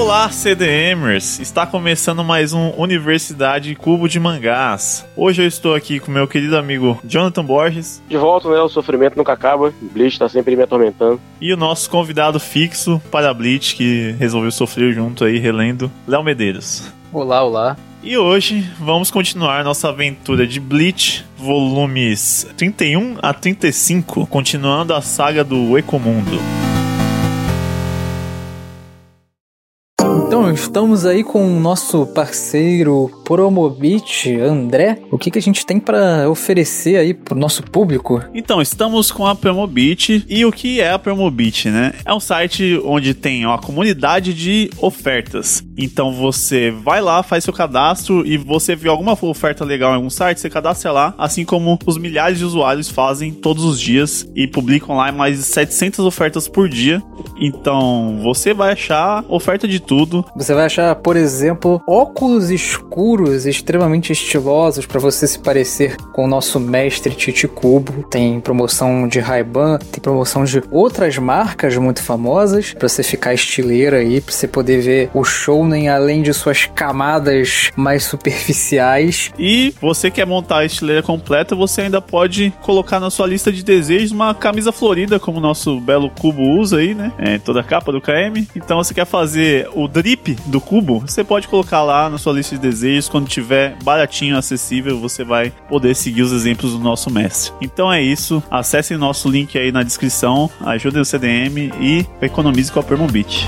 Olá, CDMers! Está começando mais um Universidade Cubo de Mangás. Hoje eu estou aqui com meu querido amigo Jonathan Borges. De volta, né? O sofrimento nunca acaba. Bleach tá sempre me atormentando. E o nosso convidado fixo para Bleach, que resolveu sofrer junto aí, relendo, Léo Medeiros. Olá, olá. E hoje vamos continuar nossa aventura de Bleach, volumes 31 a 35, continuando a saga do Ecomundo. Estamos aí com o nosso parceiro Promobit, André. O que, que a gente tem para oferecer aí pro nosso público? Então, estamos com a Promobit. E o que é a Promobit, né? É um site onde tem uma comunidade de ofertas. Então, você vai lá, faz seu cadastro e você viu alguma oferta legal em algum site, você cadastra lá, assim como os milhares de usuários fazem todos os dias e publicam lá mais de 700 ofertas por dia. Então, você vai achar oferta de tudo. Você vai achar, por exemplo, óculos escuros extremamente estilosos para você se parecer com o nosso mestre Titi Cubo. Tem promoção de Ray-Ban, tem promoção de outras marcas muito famosas para você ficar estileira aí, para você poder ver o shounen além de suas camadas mais superficiais. E você quer montar a estileira completa, você ainda pode colocar na sua lista de desejos uma camisa florida, como o nosso belo cubo usa aí, né? É, toda a capa do KM. Então você quer fazer o drip do cubo, você pode colocar lá na sua lista de desejos. Quando tiver baratinho, acessível, você vai poder seguir os exemplos do nosso mestre. Então é isso. Acessem nosso link aí na descrição, ajudem o CDM e economize com a Permobit.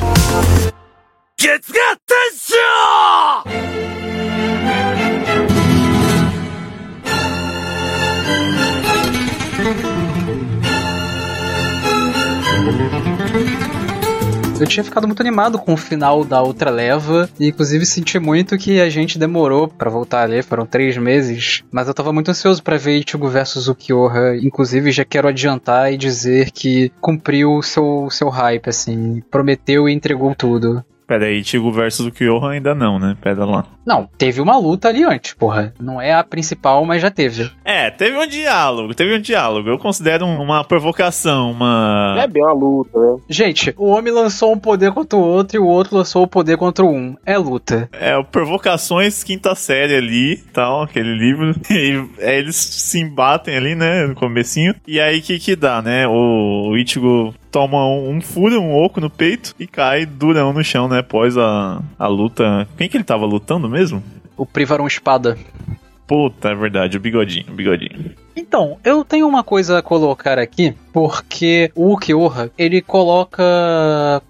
Eu tinha ficado muito animado com o final da outra leva, e inclusive senti muito que a gente demorou para voltar a ler, foram três meses, mas eu tava muito ansioso para ver Ichigo versus Ukiyoha, inclusive já quero adiantar e dizer que cumpriu seu, seu hype, assim, prometeu e entregou tudo. Pera aí, Tigo versus o Kyohan ainda não, né? Pera lá. Não, teve uma luta ali antes, porra. Não é a principal, mas já teve. É, teve um diálogo, teve um diálogo. Eu considero uma provocação, uma. É bem uma luta, né? Gente, o homem lançou um poder contra o outro e o outro lançou o poder contra um. É luta. É, provocações quinta série ali, tal, aquele livro. E é, eles se embatem ali, né, no comecinho. E aí, o que que dá, né? O, o Ichigo toma um, um furo, um oco no peito e cai durão no chão, né? Após a, a luta. Quem que ele tava lutando mesmo? O Privaron Espada. Puta, é verdade, o bigodinho, o bigodinho. Então, eu tenho uma coisa a colocar aqui, porque o Ukiyoha, ele coloca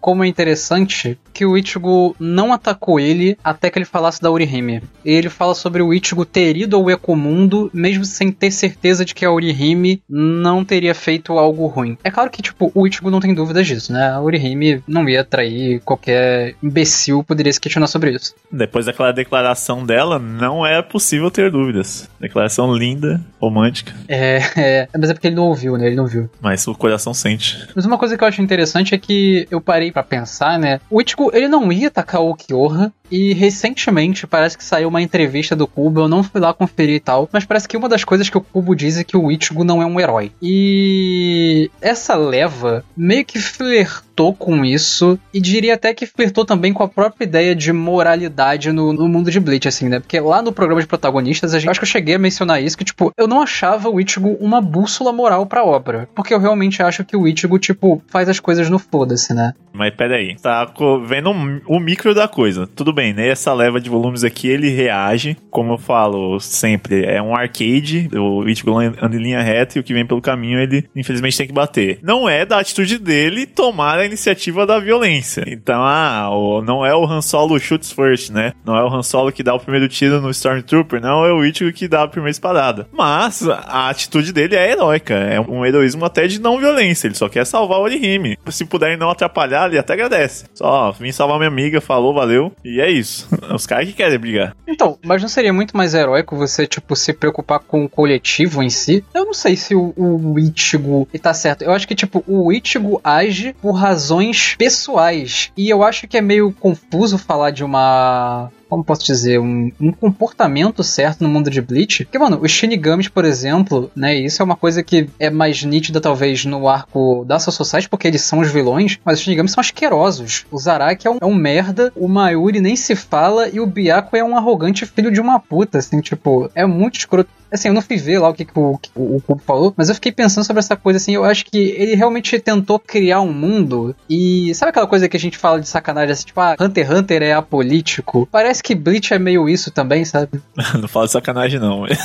como interessante que o Ichigo não atacou ele até que ele falasse da Orihime. Ele fala sobre o Ichigo ter ido ao Ecomundo, mesmo sem ter certeza de que a Orihime não teria feito algo ruim. É claro que, tipo, o Ichigo não tem dúvidas disso, né? A Orihime não ia atrair qualquer imbecil poderia se questionar sobre isso. Depois daquela declaração dela, não é possível ter dúvidas. Declaração linda, romântica. É, é, mas é porque ele não ouviu, né? Ele não viu. Mas o coração sente. Mas uma coisa que eu acho interessante é que eu parei para pensar, né? O Ichigo, ele não ia atacar o Kyoha, e recentemente parece que saiu uma entrevista do Kubo, eu não fui lá conferir e tal, mas parece que uma das coisas que o Kubo diz é que o Ichigo não é um herói. E essa leva meio que flertou com isso e diria até que flertou também com a própria ideia de moralidade no, no mundo de Bleach, assim, né? Porque lá no programa de protagonistas, a gente, acho que eu cheguei a mencionar isso, que tipo, eu não achava o Ichigo uma bússola moral pra obra, porque eu realmente acho que o Ichigo, tipo, faz as coisas no foda-se, né? Mas peraí, tá vendo o micro da coisa. Tudo bem, né? Essa leva de volumes aqui, ele reage. Como eu falo sempre, é um arcade. O Ichigo anda em linha reta e o que vem pelo caminho, ele infelizmente tem que bater. Não é da atitude dele tomar a iniciativa da violência. Então, ah, o, não é o Han Solo shoots first, né? Não é o Han Solo que dá o primeiro tiro no Stormtrooper, não é o Ichigo que dá a primeira espadada. Mas a atitude dele é heróica. É um heroísmo até de não violência. Ele só quer salvar o Orihime. Se puderem não atrapalhar, ele até agradece. Só, vim salvar minha amiga, falou, valeu. E é isso. Os caras que querem brigar. Então, mas não seria muito mais heróico você, tipo, se preocupar com o coletivo em si? Eu não sei se o, o Ichigo tá certo. Eu acho que, tipo, o Ichigo age por razões pessoais. E eu acho que é meio confuso falar de uma como posso dizer, um, um comportamento certo no mundo de Bleach. Porque, mano, os Shinigamis, por exemplo, né, isso é uma coisa que é mais nítida talvez no arco da Soul Society, porque eles são os vilões, mas os Shinigamis são asquerosos. O Zaraki é um, é um merda, o Mayuri nem se fala e o Byaku é um arrogante filho de uma puta, assim, tipo, é muito escroto. Assim, eu não fui ver lá o que, que o, o, o Cubo falou, mas eu fiquei pensando sobre essa coisa, assim, eu acho que ele realmente tentou criar um mundo e sabe aquela coisa que a gente fala de sacanagem, assim, tipo, ah, Hunter x Hunter é apolítico? Parece que Bleach é meio isso também, sabe? não fala de sacanagem não.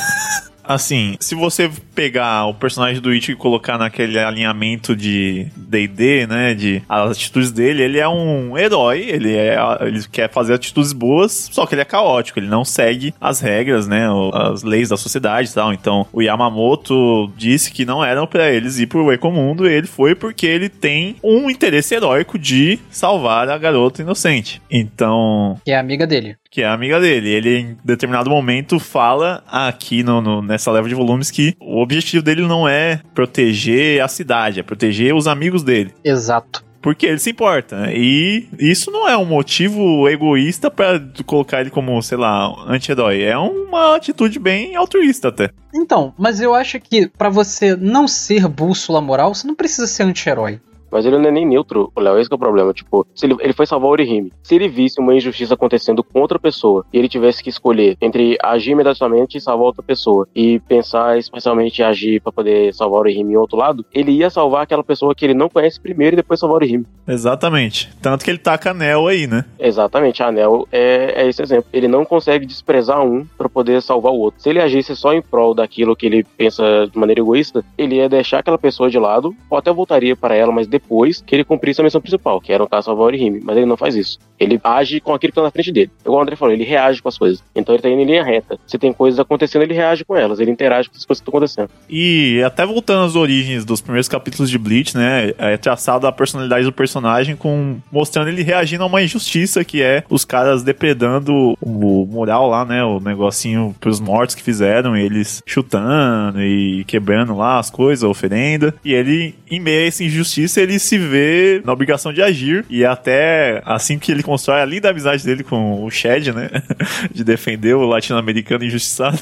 Assim, se você pegar o personagem do Ichigo e colocar naquele alinhamento de D&D, né, de as atitudes dele, ele é um herói, ele é ele quer fazer atitudes boas, só que ele é caótico, ele não segue as regras, né, as leis da sociedade e tal. Então, o Yamamoto disse que não eram para eles ir pro Ecomundo, e ele foi porque ele tem um interesse heróico de salvar a garota inocente. Então, que é amiga dele que é amiga dele. Ele, em determinado momento, fala aqui no, no, nessa leva de volumes que o objetivo dele não é proteger a cidade, é proteger os amigos dele. Exato. Porque ele se importa. E isso não é um motivo egoísta para colocar ele como, sei lá, anti-herói. É uma atitude bem altruísta até. Então, mas eu acho que para você não ser bússola moral, você não precisa ser anti-herói. Mas ele não é nem neutro, Léo, esse é o problema. Tipo, se ele, ele foi salvar o Orihime. Se ele visse uma injustiça acontecendo com outra pessoa e ele tivesse que escolher entre agir imediatamente e salvar outra pessoa e pensar especialmente em agir para poder salvar o Orihime em outro lado, ele ia salvar aquela pessoa que ele não conhece primeiro e depois salvar o Orihime. Exatamente. Tanto que ele taca anel aí, né? Exatamente. A anel é, é esse exemplo. Ele não consegue desprezar um para poder salvar o outro. Se ele agisse só em prol daquilo que ele pensa de maneira egoísta, ele ia deixar aquela pessoa de lado ou até voltaria para ela, mas depois depois que ele cumprisse a missão principal, que era caso salvar o Orihime. Mas ele não faz isso. Ele age com aquilo que tá na frente dele. Igual o André falou, ele reage com as coisas. Então ele tá indo em linha reta. Se tem coisas acontecendo, ele reage com elas. Ele interage com as coisas que estão acontecendo. E até voltando às origens dos primeiros capítulos de Bleach, né? É traçado a personalidade do personagem com mostrando ele reagindo a uma injustiça que é os caras depredando o mural lá, né? O negocinho pros mortos que fizeram, eles chutando e quebrando lá as coisas, a oferenda. E ele, em meio a essa injustiça, ele se vê na obrigação de agir. E até assim que ele constrói a linda amizade dele com o Shed, né? de defender o latino-americano injustiçado.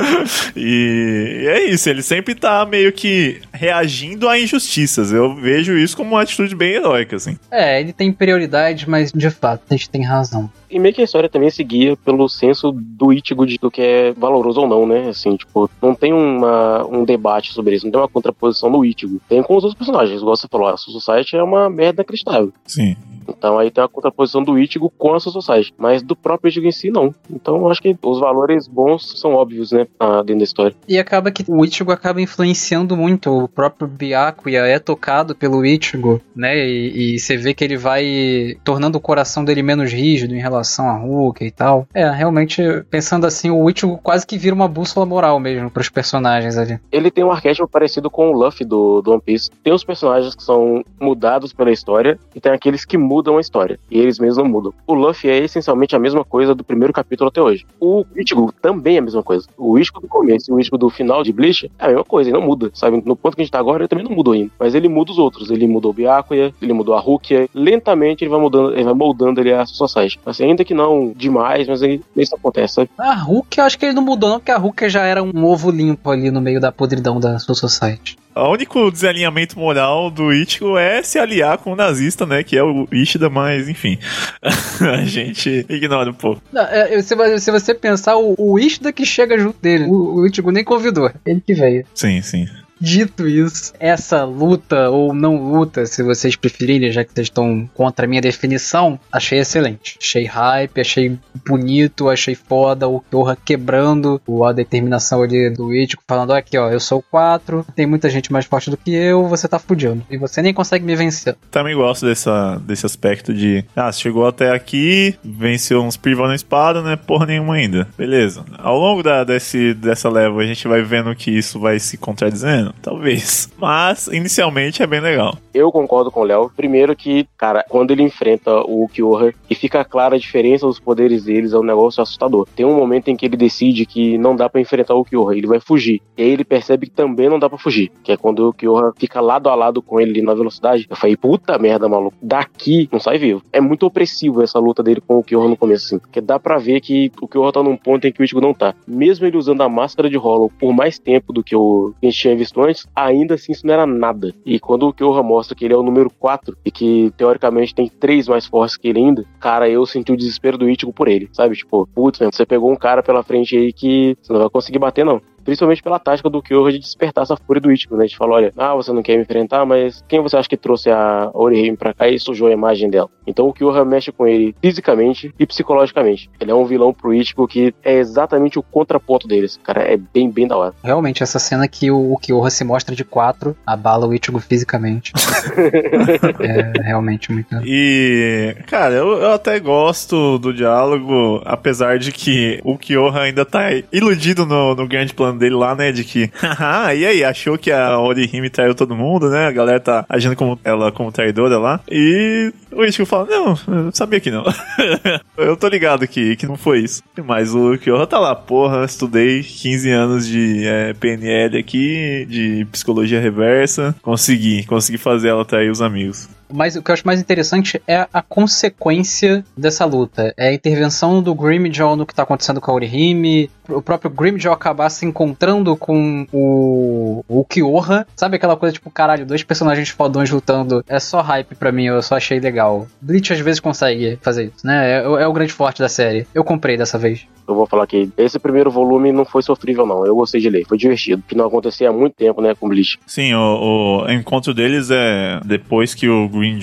e é isso, ele sempre tá meio que reagindo a injustiças. Eu vejo isso como uma atitude bem heróica, assim. É, ele tem prioridade, mas de fato, a gente tem razão. E meio que a história também seguia pelo senso do Ichigo de do que é valoroso ou não, né? Assim, tipo, não tem uma, um debate sobre isso, não tem uma contraposição no Ichigo. Tem com os outros personagens, igual você falou, a Society é uma merda inacreditável. Sim. Então aí tem a contraposição do Ichigo com a Society, mas do próprio Ichigo em si não. Então eu acho que os valores bons são óbvios, né, dentro da história. E acaba que o Ichigo acaba influenciando muito o próprio Byakuya é tocado pelo Ichigo, né? E, e, você vê que ele vai tornando o coração dele menos rígido em relação a Hulk e tal. É, realmente pensando assim, o Ichigo quase que vira uma bússola moral mesmo para os personagens ali. Ele tem um arquétipo parecido com o Luffy do, do One Piece. Tem os personagens que são mudados pela história e tem aqueles que mudam a história. E eles mesmos não mudam. O Luffy é essencialmente a mesma coisa do primeiro capítulo até hoje. O Ichigo também é a mesma coisa. O Ichigo do começo e o Ichigo do final de Bleach é a mesma coisa, ele não muda, sabe? No ponto que a gente tá agora, ele também não mudou ainda. Mas ele muda os outros. Ele mudou o Byakuya, ele mudou a Rukia. Lentamente ele vai mudando, ele vai moldando ele a Society. Assim, ainda que não demais, mas aí isso acontece, sabe? A Rukia, eu acho que ele não mudou não, porque a Rukia já era um ovo limpo ali no meio da podridão da Society. O único desalinhamento moral do Ichigo é se aliar com o nazista, né? Que é o Ishida, mas enfim. a gente ignora um pouco. Não, é, se, se, você pensar, o, o Ishida que chega junto dele, o, o Ichigo nem convidou. Ele que veio. Sim, sim. Dito isso, essa luta ou não luta, se vocês preferirem, já que vocês estão contra a minha definição, achei excelente. Achei hype, achei bonito, achei foda o Torra quebrando a determinação ali do Ichigo, falando aqui, ó, eu sou o 4, tem muita gente mais forte do que eu, você tá fudindo. E você nem consegue me vencer. Também gosto dessa, desse aspecto de, ah, chegou até aqui, venceu uns privos na espada, né? Porra nenhuma ainda. Beleza. Ao longo da, desse, dessa leva, a gente vai vendo que isso vai se contradizendo talvez. Mas, inicialmente, é bem legal. Eu concordo com o Léo. Primeiro que, cara, quando ele enfrenta o Kyoha e fica clara a diferença dos poderes deles, é um negócio assustador. Tem um momento em que ele decide que não dá para enfrentar o Kyoha, ele vai fugir. E aí ele percebe que também não dá para fugir, que é quando o Kyoha fica lado a lado com ele na velocidade. Eu falei, puta merda, maluco, daqui não sai vivo. É muito opressivo essa luta dele com o Kyoha no começo, assim, porque dá para ver que o Kyoha tá num ponto em que o Ichigo não tá. Mesmo ele usando a máscara de Hollow por mais tempo do que o que a gente tinha visto antes, ainda assim isso não era nada. E quando o Kyoha mostra que ele é o número 4 e que teoricamente tem três mais fortes que ele ainda, cara, eu senti o desespero do Ichigo por ele, sabe? Tipo, putz, você pegou um cara pela frente aí que você não vai conseguir bater, não principalmente pela tática do Kyoha de despertar essa fúria do Ichigo, né? A gente falou, olha, ah, você não quer me enfrentar, mas quem você acha que trouxe a Orihime pra cá e sujou a imagem dela? Então o Kyoha mexe com ele fisicamente e psicologicamente. Ele é um vilão pro Ichigo que é exatamente o contraponto deles. Cara, é bem, bem da hora. Realmente, essa cena que o, o Kyoha se mostra de quatro, abala o Ichigo fisicamente. é realmente muito... E, cara, eu, eu até gosto do diálogo, apesar de que o Kyoha ainda tá iludido no, no grande plano dele lá, né? De que, haha, e aí, achou que a Orihime traiu todo mundo, né? A galera tá agindo como ela como traidora lá. E o Ichigo fala, não, sabia que não. eu tô ligado que, que não foi isso. Mas o Kyoha tá lá, porra, estudei 15 anos de é, PNL aqui, de psicologia reversa, consegui, consegui fazer ela trair os amigos. Mas o que eu acho mais interessante é a consequência dessa luta. É a intervenção do Grimjaw no que tá acontecendo com a Orihime, o próprio Grimjaw acabar se encontrando com o, o Kyoha. Sabe aquela coisa tipo, caralho, dois personagens fodões lutando. É só hype pra mim, eu só achei legal. Bleach às vezes consegue fazer isso, né? É, é o grande forte da série. Eu comprei dessa vez. Eu vou falar que esse primeiro volume não foi sofrível, não. Eu gostei de ler, foi divertido. Que não acontecia há muito tempo, né, com Bleach. Sim, o, o encontro deles é depois que o Green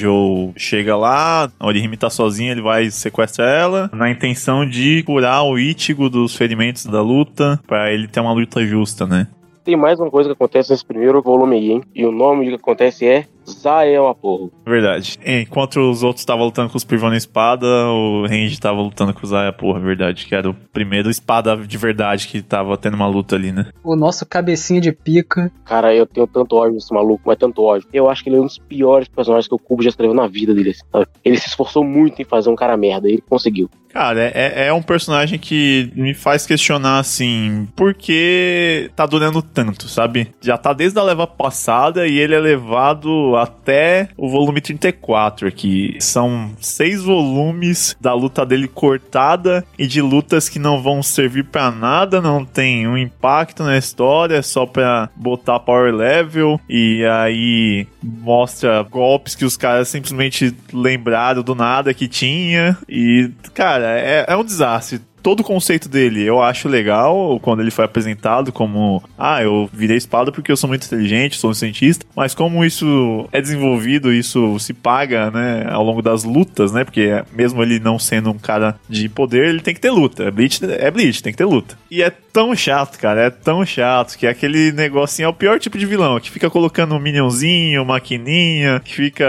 chega lá, a Orihime tá sozinha, ele vai sequestrar ela, na intenção de curar o Ichigo dos ferimentos da luta, para ele ter uma luta justa, né? Tem mais uma coisa que acontece nesse primeiro volume aí, hein? E o nome que acontece é Zael Aporro. Verdade. Enquanto os outros estavam lutando com os Privana Espada, o Range estava lutando com o Zael Aporro, verdade. Que era o primeiro espada de verdade que tava tendo uma luta ali, né? O nosso cabecinha de pica. Cara, eu tenho tanto ódio desse maluco, mas tanto ódio. Eu acho que ele é um dos piores personagens que o Cubo já escreveu na vida dele. Sabe? Ele se esforçou muito em fazer um cara merda e ele conseguiu. Cara, é, é um personagem que me faz questionar, assim, por que tá durando tanto, sabe? Já tá desde a leva passada e ele é levado até o volume 34 aqui. São seis volumes da luta dele cortada e de lutas que não vão servir para nada, não tem um impacto na história, é só pra botar power level e aí mostra golpes que os caras simplesmente lembraram do nada que tinha e, cara, é, é um desastre todo o conceito dele eu acho legal quando ele foi apresentado como ah, eu virei espada porque eu sou muito inteligente, sou um cientista, mas como isso é desenvolvido, isso se paga, né, ao longo das lutas, né, porque mesmo ele não sendo um cara de poder, ele tem que ter luta. É Bleach, é Bleach, tem que ter luta. E é tão chato, cara, é tão chato que aquele negocinho é o pior tipo de vilão, que fica colocando um minionzinho, maquininha, que fica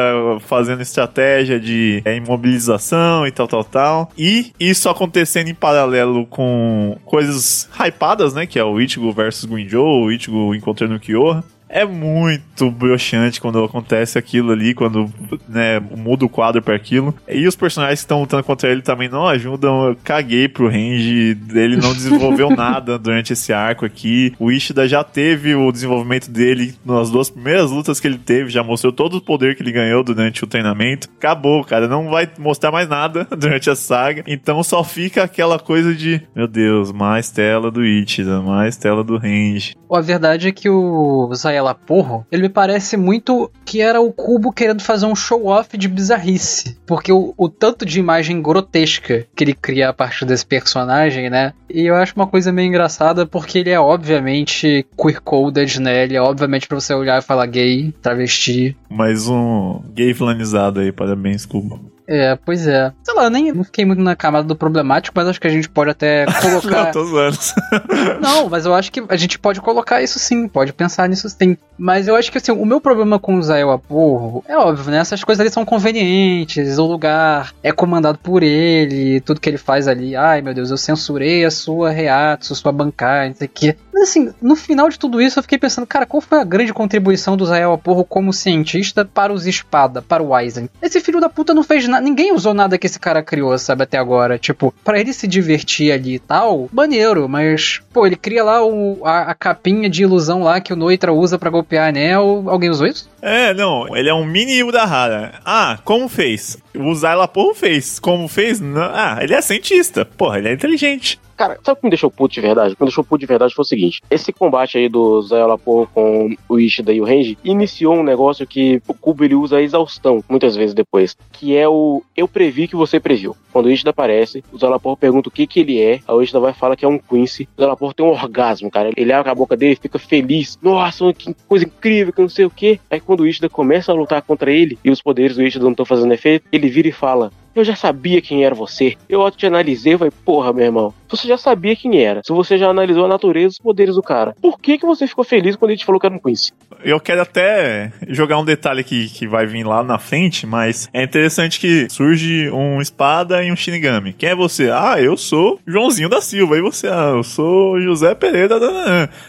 fazendo estratégia de é, imobilização e tal, tal, tal. E isso acontecendo em paralelo paralelo com coisas hypadas, né? Que é o Ichigo versus Guinjo, o Ichigo encontrando o Kyoha é muito broxante quando acontece aquilo ali, quando né, muda o quadro para aquilo. E os personagens que estão lutando contra ele também não ajudam. Eu caguei pro range, ele não desenvolveu nada durante esse arco aqui. O Ishida já teve o desenvolvimento dele nas duas primeiras lutas que ele teve, já mostrou todo o poder que ele ganhou durante o treinamento. Acabou, cara, não vai mostrar mais nada durante a saga. Então só fica aquela coisa de, meu Deus, mais tela do Ishida, mais tela do range. A verdade é que o Zaya ela porro, ele me parece muito que era o Cubo querendo fazer um show-off de bizarrice. Porque o, o, tanto de imagem grotesca que ele cria a partir desse personagem, né? E eu acho uma coisa meio engraçada porque ele é obviamente queer-coded, né? Ele é obviamente pra você olhar e falar gay, travesti. Mais um gay flanizado aí, parabéns, Cubo. É, pois é. Sei lá, nem não fiquei muito na camada do problemático, mas acho que a gente pode até colocar. não, tô zoando. não, mas eu acho que a gente pode colocar isso sim, pode pensar nisso. Tem Mas eu acho que assim, o meu problema com o Zael Aporro é óbvio, né? Essas coisas ali são convenientes, o lugar é comandado por ele, tudo que ele faz ali, ai meu Deus, eu censurei a sua reato, sua bancada, não sei o quê. Assim, no final de tudo isso eu fiquei pensando, cara, qual foi a grande contribuição do Zael Aporro como cientista para os espada, para o Eisen? Esse filho da puta não fez nada, ninguém usou nada que esse cara criou, sabe, até agora. Tipo, para ele se divertir ali e tal, maneiro, mas, pô, ele cria lá o, a, a capinha de ilusão lá que o Noitra usa para golpear anel. Alguém usou isso? É, não, ele é um mini Udahara. Ah, como fez? O Zyla Porro fez. Como fez? Não. Ah, ele é cientista. Porra, ele é inteligente. Cara, sabe o que me deixou puto de verdade? O que me deixou puto de verdade foi o seguinte: esse combate aí do Porro com o Ishida e o Renji iniciou um negócio que o Kubo ele usa a exaustão muitas vezes depois, que é o eu previ que você previu. Quando o Ishida aparece, o Porro pergunta o que que ele é, o Ishida vai falar que é um Quincy. O Porro tem um orgasmo, cara. Ele abre a boca dele, fica feliz. Nossa, que coisa incrível, que não sei o que. Aí quando o Ishida começa a lutar contra ele e os poderes do Ishida não estão fazendo efeito, ele vira e fala: eu já sabia quem era você. Eu te analisei e falei, porra, meu irmão. Você já sabia quem era. Se você já analisou a natureza e os poderes do cara. Por que, que você ficou feliz quando ele te falou que era um Quincy? Eu quero até jogar um detalhe aqui que vai vir lá na frente, mas é interessante que surge um espada e um Shinigami. Quem é você? Ah, eu sou Joãozinho da Silva. E você? Ah, eu sou José Pereira.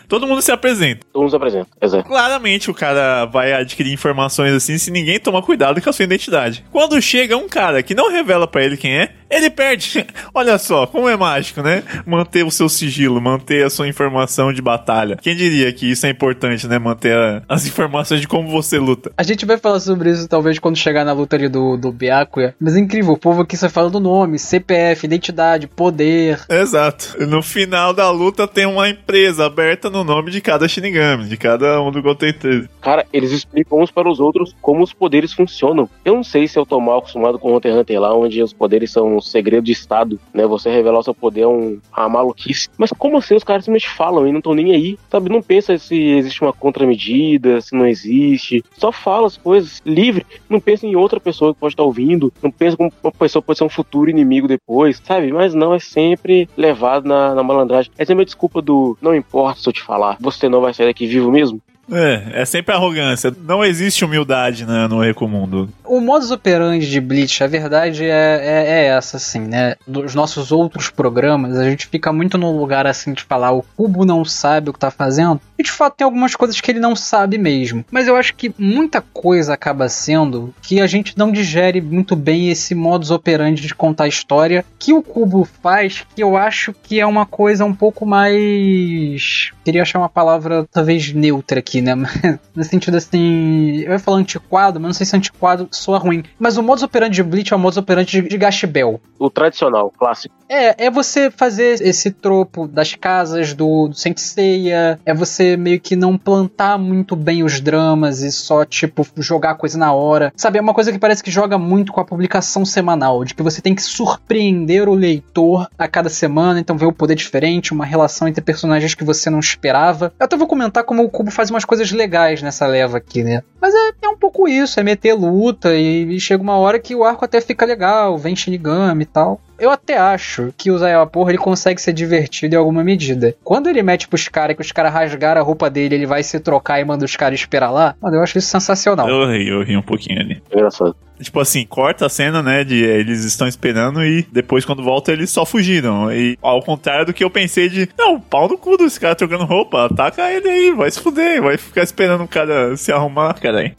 Todo mundo se apresenta. Todo mundo se apresenta, exato. Claramente o cara vai adquirir informações assim se ninguém tomar cuidado com a sua identidade. Quando chega um cara que não revela para ele quem é, ele perde. Olha só, como é mágico, né? Manter o seu sigilo, manter a sua informação de batalha. Quem diria que isso é importante, né? Manter a, as informações de como você luta. A gente vai falar sobre isso talvez quando chegar na luta ali do, do Byakuya. Mas é incrível, o povo aqui só fala do nome, CPF, identidade, poder. Exato. No final da luta tem uma empresa aberta no nome de cada Shinigami, de cada um do Goten 13. Cara, eles explicam uns para os outros como os poderes funcionam. Eu não sei se eu tô mal acostumado com o Hunter x Hunter lá, onde os poderes são segredo de Estado, né? Você revelar o seu poder é um, uma maluquice. Mas como assim os caras simplesmente falam e não estão nem aí, sabe? Não pensa se existe uma contramedida, se não existe. Só fala as coisas livre. Não pensa em outra pessoa que pode estar ouvindo. Não pensa como uma pessoa pode ser um futuro inimigo depois, sabe? Mas não, é sempre levado na, na malandragem. É a minha desculpa do não importa se eu te falar, você não vai sair daqui vivo mesmo. É, é sempre arrogância. Não existe humildade né, no Recomundo. O modus operandi de Bleach, a verdade é, é, é, essa, assim, né? Dos nossos outros programas, a gente fica muito no lugar, assim, de falar o Cubo não sabe o que tá fazendo. E, de fato, tem algumas coisas que ele não sabe mesmo. Mas eu acho que muita coisa acaba sendo que a gente não digere muito bem esse modus operandi de contar história que o Cubo faz, que eu acho que é uma coisa um pouco mais... Queria achar uma palavra, talvez, neutra aqui, né? no sentido assim. Eu ia falar antiquado, mas não sei se antiquado soa ruim. Mas o modus operandi de Bleach é o modus operandi de, de Gashbel. O tradicional, clássico. É, é você fazer esse tropo das casas do, do Seiya, é você meio que não plantar muito bem os dramas e só, tipo, jogar coisa na hora. Sabe, é uma coisa que parece que joga muito com a publicação semanal, de que você tem que surpreender o leitor a cada semana, então ver o poder diferente, uma relação entre personagens que você não esperava. Eu até vou comentar como o Cubo faz umas coisas legais nessa leva aqui, né? Mas é, é um pouco isso, é meter luta e, e chega uma hora que o arco até fica legal, vem Shinigami e tal eu até acho que o Zaya Porra ele consegue ser divertido em alguma medida. Quando ele mete pros caras que os caras rasgaram a roupa dele, ele vai se trocar e manda os caras esperar lá, mano, eu acho isso sensacional. Eu ri, eu ri um pouquinho ali. Engraçado. Tipo assim, corta a cena, né? De eles estão esperando e depois, quando volta, eles só fugiram. E ao contrário do que eu pensei de, não, pau no cu desse cara trocando roupa, ataca ele aí, vai se fuder, vai ficar esperando o cara se arrumar, cara aí.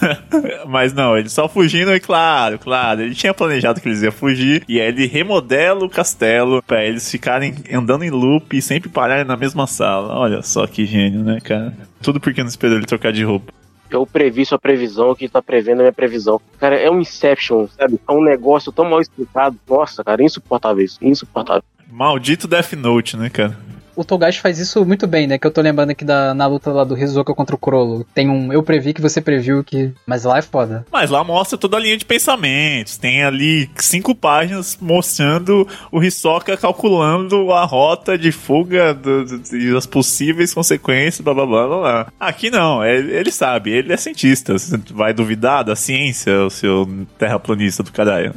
Mas não, eles só fugindo e claro, claro, ele tinha planejado que eles iam fugir e aí ele remodela o castelo para eles ficarem andando em loop e sempre pararem na mesma sala. Olha só que gênio, né, cara? Tudo porque não esperou ele trocar de roupa eu previ sua previsão, que tá prevendo a minha previsão. Cara, é um Inception, sabe? É um negócio tão mal explicado. Nossa, cara, insuportável isso. Insuportável. Maldito Death Note, né, cara? O Togashi faz isso muito bem, né? Que eu tô lembrando aqui da, na luta lá do Hisoka contra o Crollo. Tem um eu previ que você previu que. Mas lá é foda. Mas lá mostra toda a linha de pensamentos. Tem ali cinco páginas mostrando o Hisoka calculando a rota de fuga do, do, e as possíveis consequências, blá blá blá blá. Aqui não, ele, ele sabe, ele é cientista. Você vai duvidar da ciência, o seu terraplanista do caralho.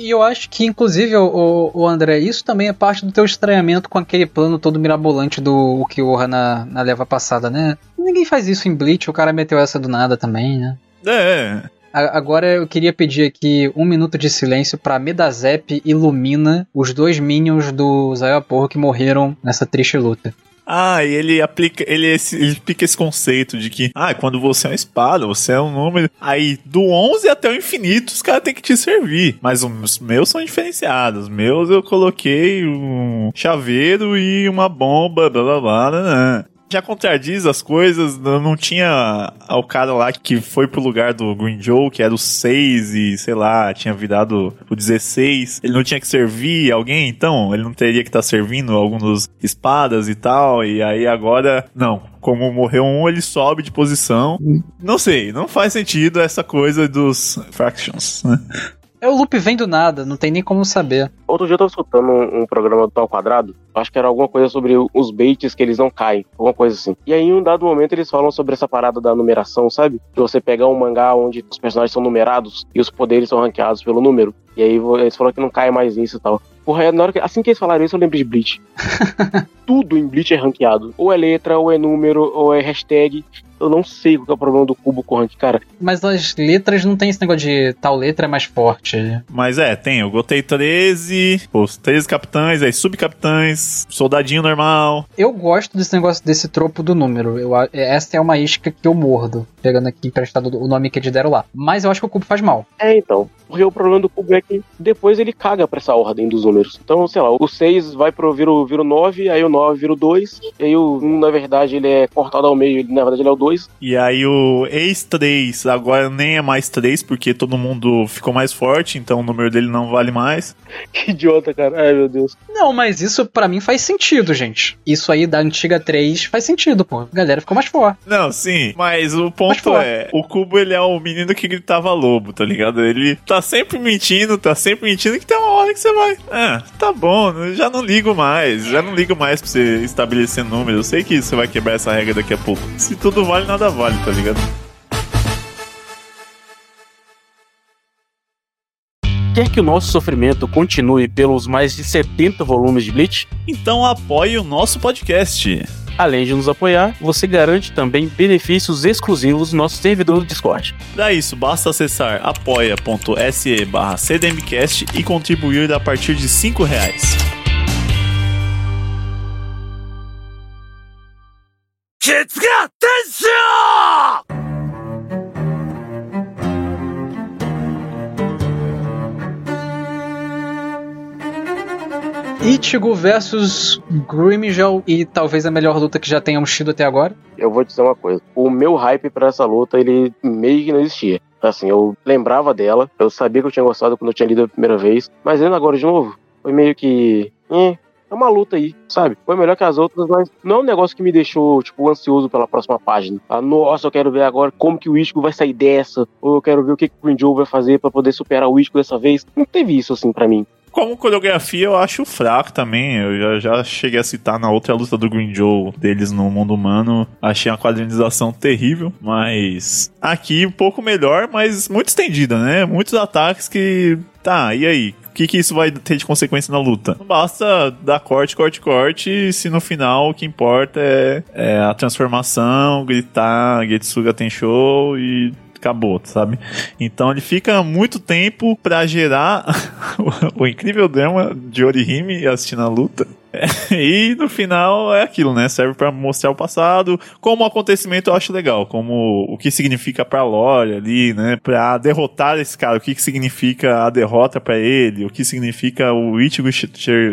E eu acho que, inclusive, o, o, André, isso também é parte do teu estranhamento com aquele plano todo mirabolante do Ukiora na, na leva passada, né? Ninguém faz isso em Bleach, o cara meteu essa do nada também, né? É. Agora eu queria pedir aqui um minuto de silêncio para Medazep e Lumina, os dois minions do Zayaporro que morreram nessa triste luta. Ah, e ele aplica, ele, ele explica esse conceito de que, ah, quando você é uma espada, você é um número. Aí, do 11 até o infinito, os caras têm que te servir. Mas os meus são diferenciados. Os meus eu coloquei um chaveiro e uma bomba, blá blá blá. blá, blá já contradiz as coisas. Não tinha o cara lá que foi pro lugar do Green Joe, que era o 6 e, sei lá, tinha virado o 16. Ele não tinha que servir alguém, então? Ele não teria que estar tá servindo alguns espadas e tal. E aí agora, não. Como morreu um, ele sobe de posição. Hum. Não sei, não faz sentido essa coisa dos fractions, né? É o loop vem do nada, não tem nem como saber. Outro dia eu tava escutando um, um programa do Tal Quadrado, acho que era alguma coisa sobre os baits que eles não caem, alguma coisa assim. E aí, em um dado momento, eles falam sobre essa parada da numeração, sabe? De você pegar um mangá onde os personagens são numerados e os poderes são ranqueados pelo número. E aí eles falaram que não cai mais nisso e tal. Porra, na hora que, assim que eles falaram isso, eu lembro de Bleach. Tudo em Bleach é ranqueado. Ou é letra, ou é número, ou é hashtag eu não sei qual é o problema do cubo com rank, cara. Mas as letras não tem esse negócio de tal letra é mais forte. Mas é, tem. Eu botei 13, os 13 capitães, aí subcapitães, soldadinho normal. Eu gosto desse negócio desse tropo do número. Eu, essa é uma isca que eu mordo, pegando aqui emprestado o nome que eles deram lá. Mas eu acho que o cubo faz mal. É, então. Porque o problema do cubo é que depois ele caga pra essa ordem dos números. Então, sei lá, o 6 vai pro vira o, vira o 9, aí o 9 vira o 2, e aí o 1, na verdade, ele é cortado ao meio, ele, na verdade ele é o 2 2. E aí o ex-3 agora nem é mais 3, porque todo mundo ficou mais forte, então o número dele não vale mais. Que idiota, cara. Ai, meu Deus. Não, mas isso para mim faz sentido, gente. Isso aí da antiga 3 faz sentido, pô. A galera ficou mais forte. Não, sim, mas o ponto é, o Cubo ele é o menino que gritava lobo, tá ligado? Ele tá sempre mentindo, tá sempre mentindo que tem uma hora que você vai. Ah, tá bom, já não ligo mais, já não ligo mais pra você estabelecer números. Eu sei que você vai quebrar essa regra daqui a pouco. Se tudo vale nada vale, tá ligado? Quer que o nosso sofrimento continue pelos mais de 70 volumes de Bleach? Então apoie o nosso podcast. Além de nos apoiar, você garante também benefícios exclusivos no nosso servidor do Discord. Para isso, basta acessar apoia.se barra cdmcast e contribuir a partir de 5 reais. Ichigo versus Grimgel e talvez a melhor luta que já tenhamos tido até agora. Eu vou dizer uma coisa. O meu hype para essa luta, ele meio que não existia. Assim, eu lembrava dela, eu sabia que eu tinha gostado quando eu tinha lido a primeira vez, mas lendo agora de novo, foi meio que. Eh, é uma luta aí, sabe? Foi melhor que as outras, mas não é um negócio que me deixou, tipo, ansioso pela próxima página. Ah, nossa, eu quero ver agora como que o Ichigo vai sair dessa, ou eu quero ver o que, que o Green Joe vai fazer para poder superar o Ichigo dessa vez. Não teve isso, assim, para mim. Como coreografia, eu acho fraco também. Eu já, já cheguei a citar na outra luta do Green Joe deles no mundo humano. Achei a quadrinização terrível, mas aqui um pouco melhor, mas muito estendida, né? Muitos ataques que. Tá, e aí? O que, que isso vai ter de consequência na luta? Não basta dar corte, corte, corte, se no final o que importa é, é a transformação, gritar Getsuga tem show e acabou, sabe? Então ele fica muito tempo para gerar o, incrível drama de Orihime assistindo a luta. e no final é aquilo, né? Serve para mostrar o passado, como acontecimento eu acho legal, como o que significa pra lore ali, né? Pra derrotar esse cara, o que, que significa a derrota para ele, o que significa o Ichigo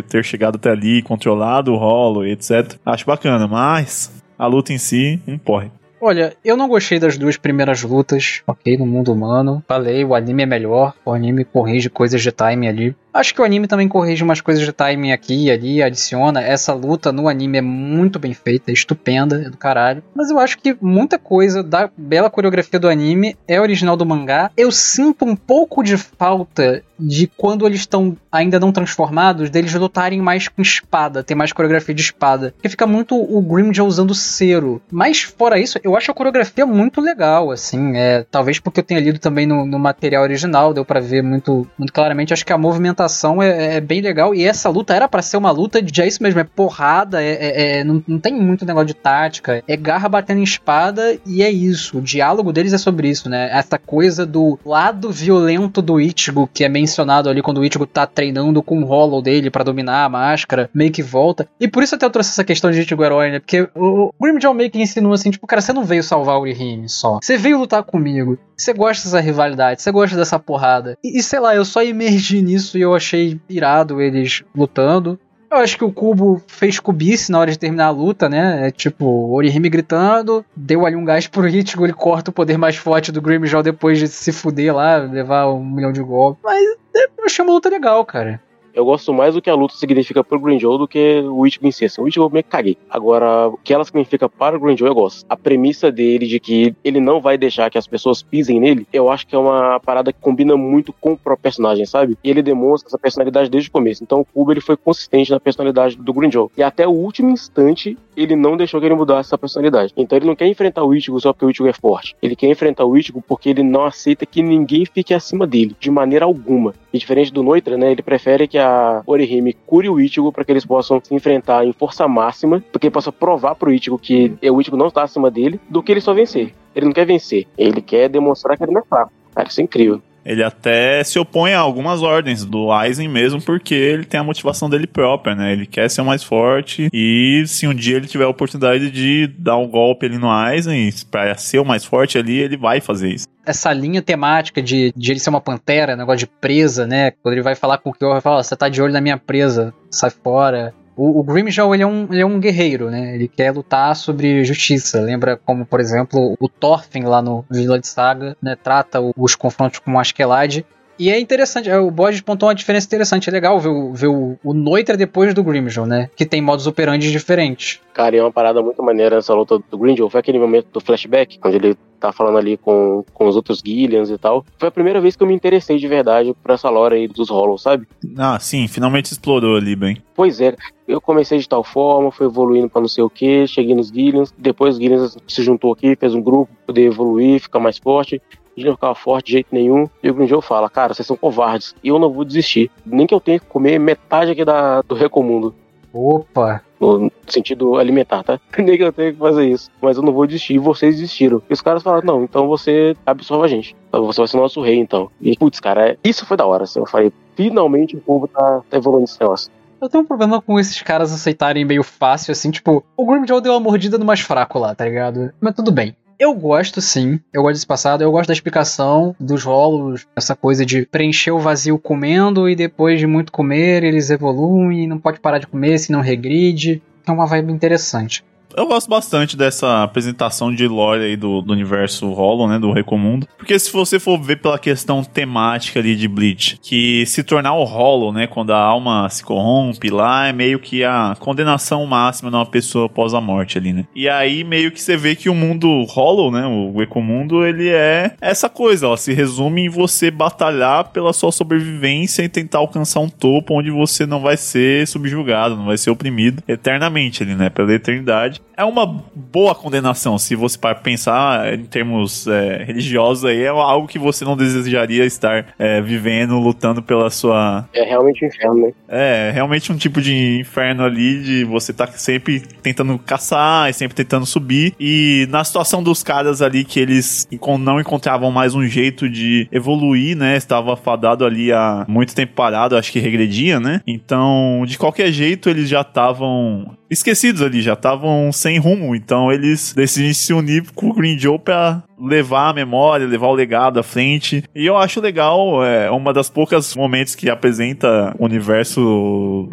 ter, chegado até ali, controlado o rolo, etc. Acho bacana, mas a luta em si, um porre. Olha, eu não gostei das duas primeiras lutas, ok, no mundo humano. Falei, o anime é melhor, o anime corrige coisas de time ali. Acho que o anime também corrige umas coisas de timing aqui e ali, adiciona. Essa luta no anime é muito bem feita, é estupenda, é do caralho. Mas eu acho que muita coisa da bela coreografia do anime é original do mangá. Eu sinto um pouco de falta de quando eles estão ainda não transformados, deles lutarem mais com espada, ter mais coreografia de espada. Porque fica muito o Grimjaw usando cero. Mas fora isso, eu acho a coreografia muito legal, assim. É, talvez porque eu tenha lido também no, no material original, deu para ver muito, muito claramente. Acho que a movimentação é, é bem legal. E essa luta era para ser uma luta de é isso mesmo, é porrada, é, é, é, não, não tem muito negócio de tática. É garra batendo em espada e é isso. O diálogo deles é sobre isso, né? Essa coisa do lado violento do Ichigo, que é mencionado ali quando o Ichigo tá treinando com o Hollow dele para dominar a máscara, meio que volta. E por isso até eu trouxe essa questão de Ichigo herói, né? Porque o Grimjaw meio que assim, tipo, cara, você não veio salvar o Orihime só. Você veio lutar comigo. Você gosta dessa rivalidade, você gosta dessa porrada. E, e sei lá, eu só emergi nisso e eu achei irado eles lutando. Eu acho que o Cubo fez cubice na hora de terminar a luta, né? É tipo, Orihime gritando, deu ali um gás pro Ichigo, ele corta o poder mais forte do Grimjaw depois de se fuder lá, levar um milhão de golpes. Mas é, eu achei uma luta legal, cara eu gosto mais do que a luta significa pro Green Joe do que o Ichigo em si. Assim, o Ichigo eu meio que caguei. Agora, o que ela significa para o Green Joe eu gosto. A premissa dele de que ele não vai deixar que as pessoas pisem nele, eu acho que é uma parada que combina muito com o próprio personagem, sabe? E ele demonstra essa personalidade desde o começo. Então o Kubo ele foi consistente na personalidade do Green Joe. E até o último instante ele não deixou que ele mudasse essa personalidade. Então ele não quer enfrentar o Ichigo só porque o Ichigo é forte. Ele quer enfrentar o Ichigo porque ele não aceita que ninguém fique acima dele, de maneira alguma. E diferente do Noitra, né, ele prefere que a Orihime cure o Ichigo para que eles possam se enfrentar em força máxima, porque ele possa provar pro Ichigo que o Ichigo não está acima dele, do que ele só vencer. Ele não quer vencer, ele quer demonstrar que ele não é fraco. Cara, isso é incrível. Ele até se opõe a algumas ordens do Aizen mesmo, porque ele tem a motivação dele própria, né? Ele quer ser mais forte e se um dia ele tiver a oportunidade de dar um golpe ali no Aizen, para ser o mais forte ali, ele vai fazer isso essa linha temática de, de ele ser uma pantera, negócio de presa, né? Quando ele vai falar com o Kyo, ele fala, você tá de olho na minha presa, sai fora. O, o Grimjaw, ele é, um, ele é um guerreiro, né? Ele quer lutar sobre justiça. Lembra como, por exemplo, o Thorfinn lá no Village Saga, né? Trata os confrontos com o Askeladd. E é interessante, é, o Borges pontou uma diferença interessante. É legal ver, o, ver o, o Noitra depois do Grimjaw, né? Que tem modos operantes diferentes. Cara, e é uma parada muito maneira essa luta do Grimjaw. Foi aquele momento do flashback, onde ele tá falando ali com, com os outros Gillians e tal. Foi a primeira vez que eu me interessei de verdade por essa lore aí dos Hollows, sabe? Ah, sim, finalmente explorou ali bem. Pois é, eu comecei de tal forma, fui evoluindo para não sei o que, cheguei nos Gillians, depois os Gillians se juntou aqui, fez um grupo, poder evoluir, ficar mais forte. A gente não ficava forte de jeito nenhum. E o Grinjou fala, cara, vocês são covardes. E eu não vou desistir. Nem que eu tenha que comer metade aqui da, do Recomundo. Opa! No sentido alimentar, tá? Nem que eu tenha que fazer isso. Mas eu não vou desistir. E vocês desistiram. E os caras falaram, não, então você absorve a gente. Você vai ser nosso rei, então. E, putz, cara, é... isso foi da hora. Assim. Eu falei, finalmente o povo tá, tá evoluindo esse negócio. Eu tenho um problema com esses caras aceitarem meio fácil, assim, tipo, o Grimjaw deu uma mordida no mais fraco lá, tá ligado? Mas tudo bem. Eu gosto, sim. Eu gosto desse passado. Eu gosto da explicação dos rolos. Essa coisa de preencher o vazio comendo e depois de muito comer eles evoluem não pode parar de comer se não regride. É uma vibe interessante. Eu gosto bastante dessa apresentação de lore aí do, do universo Hollow, né, do Recomundo. Porque se você for ver pela questão temática ali de Bleach, que se tornar o Hollow, né, quando a alma se corrompe lá, é meio que a condenação máxima de uma pessoa após a morte ali, né. E aí meio que você vê que o mundo Hollow, né, o Recomundo, ele é essa coisa, ó, se resume em você batalhar pela sua sobrevivência e tentar alcançar um topo onde você não vai ser subjugado, não vai ser oprimido eternamente ali, né, pela eternidade é uma boa condenação, se você para pensar em termos é, religiosos aí, é algo que você não desejaria estar é, vivendo, lutando pela sua... É realmente um inferno, né? É, realmente um tipo de inferno ali, de você estar tá sempre tentando caçar e sempre tentando subir, e na situação dos caras ali que eles não encontravam mais um jeito de evoluir, né, estava fadado ali há muito tempo parado, acho que regredia, né, então de qualquer jeito eles já estavam esquecidos ali, já estavam sem rumo. Então eles decidem se unir com o Green Joe pra levar a memória, levar o legado à frente. E eu acho legal, é uma das poucas momentos que apresenta o universo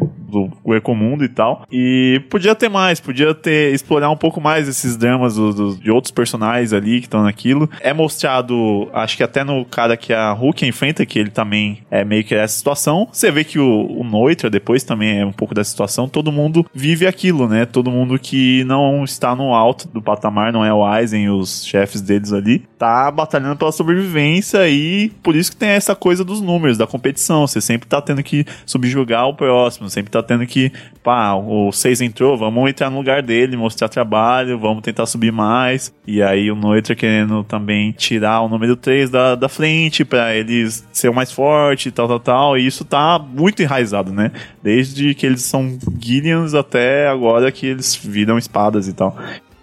do Ecomundo e tal. E podia ter mais, podia ter explorar um pouco mais esses dramas do, do, de outros personagens ali que estão naquilo. É mostrado, acho que até no cara que a Hulk enfrenta, que ele também é meio que essa situação. Você vê que o, o Noitra depois também é um pouco dessa situação. Todo mundo vive aquilo, né? Todo mundo que não está no alto do patamar, não é o Aizen, os chefes deles ali, tá batalhando pela sobrevivência e por isso que tem essa coisa dos números, da competição. Você sempre tá tendo que subjugar o próximo, sempre tá tendo que, pá, o 6 entrou, vamos entrar no lugar dele, mostrar trabalho, vamos tentar subir mais. E aí o Noitra querendo também tirar o número 3 da, da frente para eles ser mais forte, tal, tal, tal. E isso tá muito enraizado, né? Desde que eles são Guillians até agora que eles viram espadas e tal.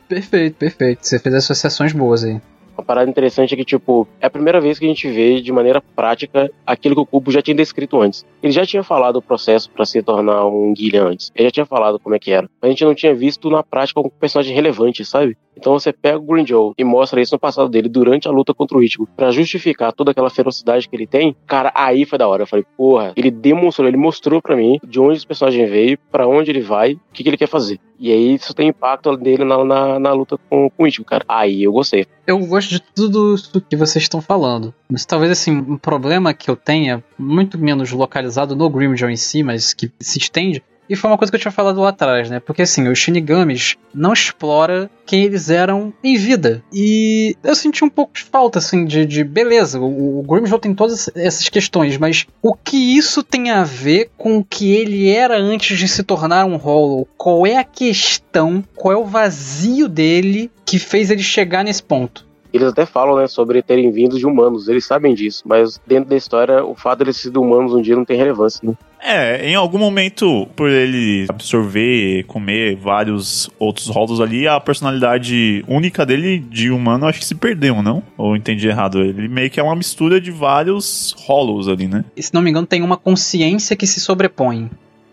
Perfeito, perfeito. Você fez associações boas aí. Uma parada interessante é que, tipo, é a primeira vez que a gente vê de maneira prática aquilo que o Cubo já tinha descrito antes. Ele já tinha falado o processo para se tornar um Guilherme antes. Ele já tinha falado como é que era. Mas a gente não tinha visto na prática um personagem relevante, sabe? Então você pega o Green Joe e mostra isso no passado dele durante a luta contra o Ichigo, para justificar toda aquela ferocidade que ele tem. Cara, aí foi da hora. Eu falei, porra, ele demonstrou, ele mostrou para mim de onde esse personagem veio, para onde ele vai, o que, que, ele quer fazer. E aí isso tem impacto dele na, na, na luta com, com o Ichigo, cara. Aí eu gostei. Eu gosto de tudo isso que vocês estão falando. Mas talvez assim, um problema que eu tenha, muito menos localizado no Grimjaw em si, mas que se estende, e foi uma coisa que eu tinha falado lá atrás, né? Porque assim, os Shinigamis não explora quem eles eram em vida. E eu senti um pouco de falta, assim, de, de beleza. O, o tem todas essas questões, mas o que isso tem a ver com o que ele era antes de se tornar um Hollow? Qual é a questão? Qual é o vazio dele que fez ele chegar nesse ponto? Eles até falam, né, sobre terem vindo de humanos, eles sabem disso, mas dentro da história, o fato de eles serem humanos um dia não tem relevância, né? É, em algum momento, por ele absorver, comer vários outros rolos ali, a personalidade única dele de humano acho que se perdeu, não? Ou entendi errado? Ele meio que é uma mistura de vários rolos ali, né? E, se não me engano, tem uma consciência que se sobrepõe.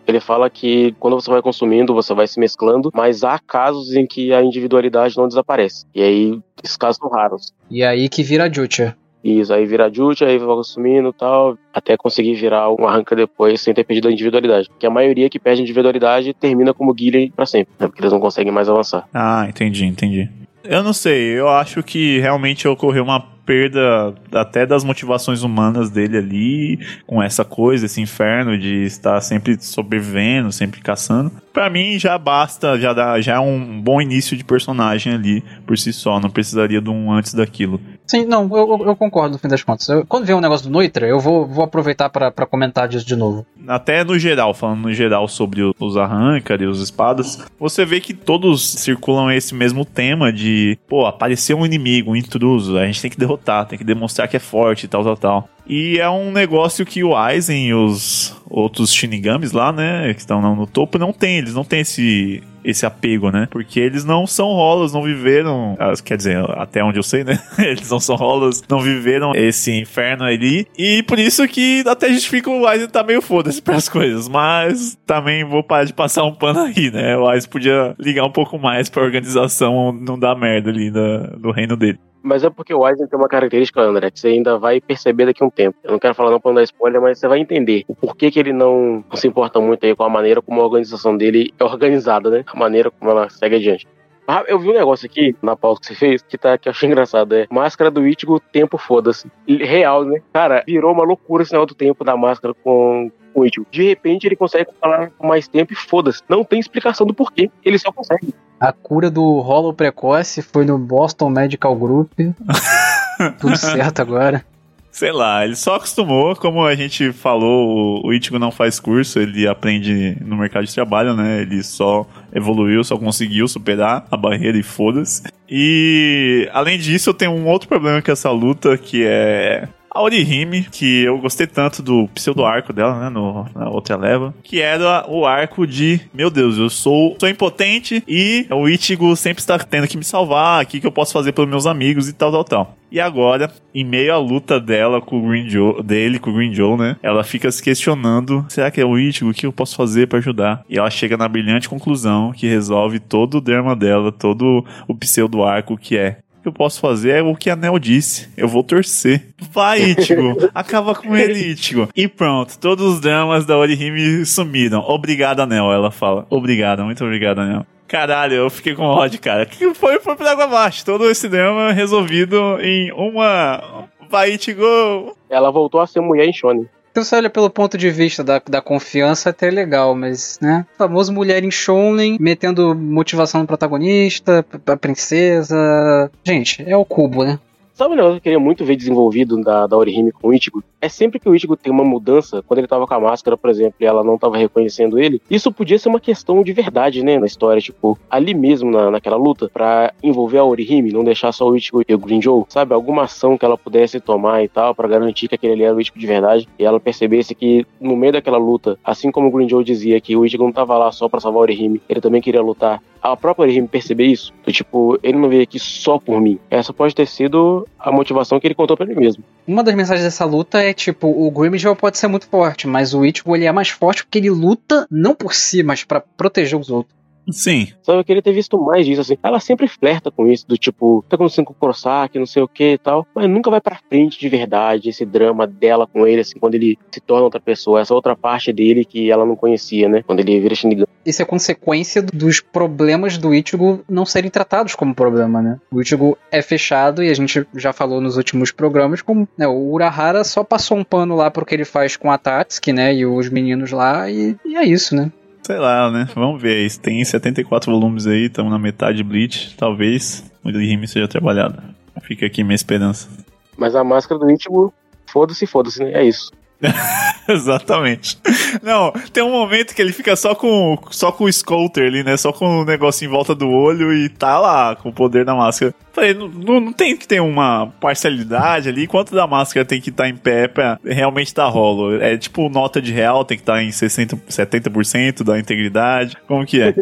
Ele fala que quando você vai consumindo, você vai se mesclando, mas há casos em que a individualidade não desaparece. E aí, esses casos são raros. E aí que vira Jutcha. Isso, aí vira Jute, aí vai consumindo e tal, até conseguir virar um arranca depois sem ter perdido a individualidade. Porque a maioria que perde a individualidade termina como Guilherme para sempre, né? porque eles não conseguem mais avançar. Ah, entendi, entendi. Eu não sei, eu acho que realmente ocorreu uma perda até das motivações humanas dele ali, com essa coisa, esse inferno de estar sempre sobrevivendo, sempre caçando. Para mim já basta, já dá, já é um bom início de personagem ali por si só, não precisaria de um antes daquilo. Sim, não, eu, eu concordo no fim das contas. Eu, quando vier um negócio do Noitra, eu vou, vou aproveitar para comentar disso de novo. Até no geral, falando no geral sobre os arrancar e os espadas, você vê que todos circulam esse mesmo tema de, pô, apareceu um inimigo, um intruso, a gente tem que derrotar, tem que demonstrar que é forte e tal, tal, tal. E é um negócio que o Aizen e os outros Shinigamis lá, né, que estão no topo, não tem. Eles não têm esse, esse apego, né? Porque eles não são rolas, não viveram. Ah, quer dizer, até onde eu sei, né? Eles não são rolas, não viveram esse inferno ali. E por isso que até justifica o Aizen tá meio foda-se pras coisas. Mas também vou parar de passar um pano aí, né? O Aizen podia ligar um pouco mais pra organização não dar merda ali da, do reino dele. Mas é porque o Eisen tem uma característica, André, que você ainda vai perceber daqui a um tempo. Eu não quero falar não pra não dar spoiler, mas você vai entender o porquê que ele não, se importa muito aí com a maneira como a organização dele é organizada, né? A maneira como ela segue adiante. Ah, eu vi um negócio aqui na pausa que você fez que, tá, que eu achei engraçado. É máscara do Ichigo, tempo foda-se. Real, né? Cara, virou uma loucura esse negócio do tempo da máscara com, com o Ichigo. De repente ele consegue falar mais tempo e foda-se. Não tem explicação do porquê. Ele só consegue. A cura do rolo precoce foi no Boston Medical Group. Tudo certo agora. Sei lá, ele só acostumou, como a gente falou, o Ichigo não faz curso, ele aprende no mercado de trabalho, né? Ele só evoluiu, só conseguiu superar a barreira e foda-se. E além disso, eu tenho um outro problema com essa luta, que é a Orihime, que eu gostei tanto do pseudo arco dela, né, no, na outra leva, que era o arco de, meu Deus, eu sou, sou impotente e o Ichigo sempre está tendo que me salvar, o que, que eu posso fazer pelos meus amigos e tal, tal, tal. E agora, em meio à luta dela com o Green Joe, dele com o Green Joe, né? Ela fica se questionando: será que é o Ichigo? O que eu posso fazer para ajudar? E ela chega na brilhante conclusão que resolve todo o drama dela, todo o pseudo arco que é que eu posso fazer é o que a Nel disse. Eu vou torcer. Vai, Ichigo. Acaba com ele, Ichigo. E pronto. Todos os dramas da Orihime sumiram. Obrigada, Nel. Ela fala. Obrigada. Muito obrigada, Nel. Caralho, eu fiquei com ódio, cara. Que foi, foi pra água abaixo. Todo esse drama resolvido em uma. Vai, Ichigo. Ela voltou a ser mulher em Shonen. Se você olha pelo ponto de vista da, da confiança, é até legal, mas, né? O famoso mulher em shonen, metendo motivação no protagonista, pra princesa. Gente, é o cubo, né? Sabe um negócio que eu queria muito ver desenvolvido da, da Orihime com o Ichigo? É sempre que o Ichigo tem uma mudança, quando ele tava com a máscara, por exemplo, e ela não tava reconhecendo ele, isso podia ser uma questão de verdade, né, na história, tipo, ali mesmo na, naquela luta, pra envolver a Orihime, não deixar só o Ichigo e o Green sabe? Alguma ação que ela pudesse tomar e tal, pra garantir que aquele ali era o Ichigo de verdade, e ela percebesse que no meio daquela luta, assim como o Green dizia que o Ichigo não tava lá só pra salvar a Orihime, ele também queria lutar, a própria Orihime perceber isso, do tipo, ele não veio aqui só por mim. Essa pode ter sido a motivação que ele contou pra ele mesmo. Uma das mensagens dessa luta é tipo, o Grimjaw pode ser muito forte, mas o Ichigo ele é mais forte porque ele luta não por si, mas pra proteger os outros. Sim. Só que eu queria ter visto mais disso, assim. Ela sempre flerta com isso, do tipo, tá acontecendo com o Kurosaki, não sei o que e tal. Mas nunca vai pra frente de verdade, esse drama dela com ele, assim, quando ele se torna outra pessoa. Essa outra parte dele que ela não conhecia, né? Quando ele vira Shinigami. Isso é consequência dos problemas do Ichigo não serem tratados como problema, né? O Ichigo é fechado e a gente já falou nos últimos programas como né, o Urahara só passou um pano lá pro que ele faz com a Tatsuki, né? E os meninos lá e, e é isso, né? Sei lá, né? Vamos ver. Tem 74 volumes aí, estamos na metade de Bleach. Talvez o Rime seja trabalhado. Fica aqui minha esperança. Mas a máscara do Ichigo, foda-se, foda-se, né? É isso. Exatamente. Não, tem um momento que ele fica só com só com o Scouter ali, né? Só com o negócio em volta do olho e tá lá com o poder da máscara. Falei, não, não tem que ter uma parcialidade ali. Quanto da máscara tem que estar tá em pé pra realmente estar tá rolo? É tipo nota de real, tem que estar tá em 60, 70% da integridade. Como que é?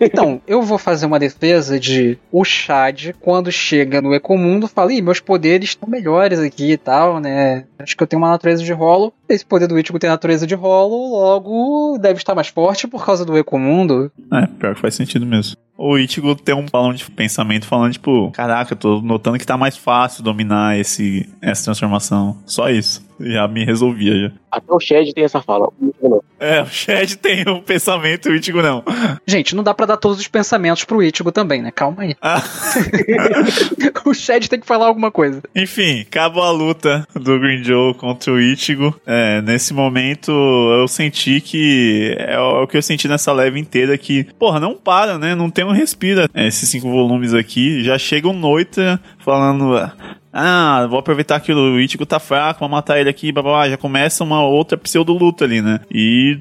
Então, eu vou fazer uma defesa de o Chad, quando chega no Ecomundo, fala: Ih, meus poderes estão melhores aqui e tal, né? Acho que eu tenho uma natureza de rolo. Esse poder do Ichigo tem natureza de rolo, logo deve estar mais forte por causa do Ecomundo. É, pior que faz sentido mesmo. O Ichigo tem um balão de pensamento falando, tipo, caraca, eu tô notando que tá mais fácil dominar esse, essa transformação. Só isso. Já me resolvia já. Até o Shed tem essa fala. O. É, o Shed tem um pensamento, o Ichigo não. Gente, não dá pra dar todos os pensamentos pro Ichigo também, né? Calma aí. Ah. o Shed tem que falar alguma coisa. Enfim, acabou a luta do Green Joe contra o Ichigo. É, nesse momento eu senti que é o que eu senti nessa leve inteira que, porra, não para, né? Não tem um respiro. É, esses cinco volumes aqui já chegam noite falando ah, vou aproveitar que o Ichigo tá fraco, vou matar ele aqui, blá, blá, blá. já começa uma outra pseudo-luta ali, né? E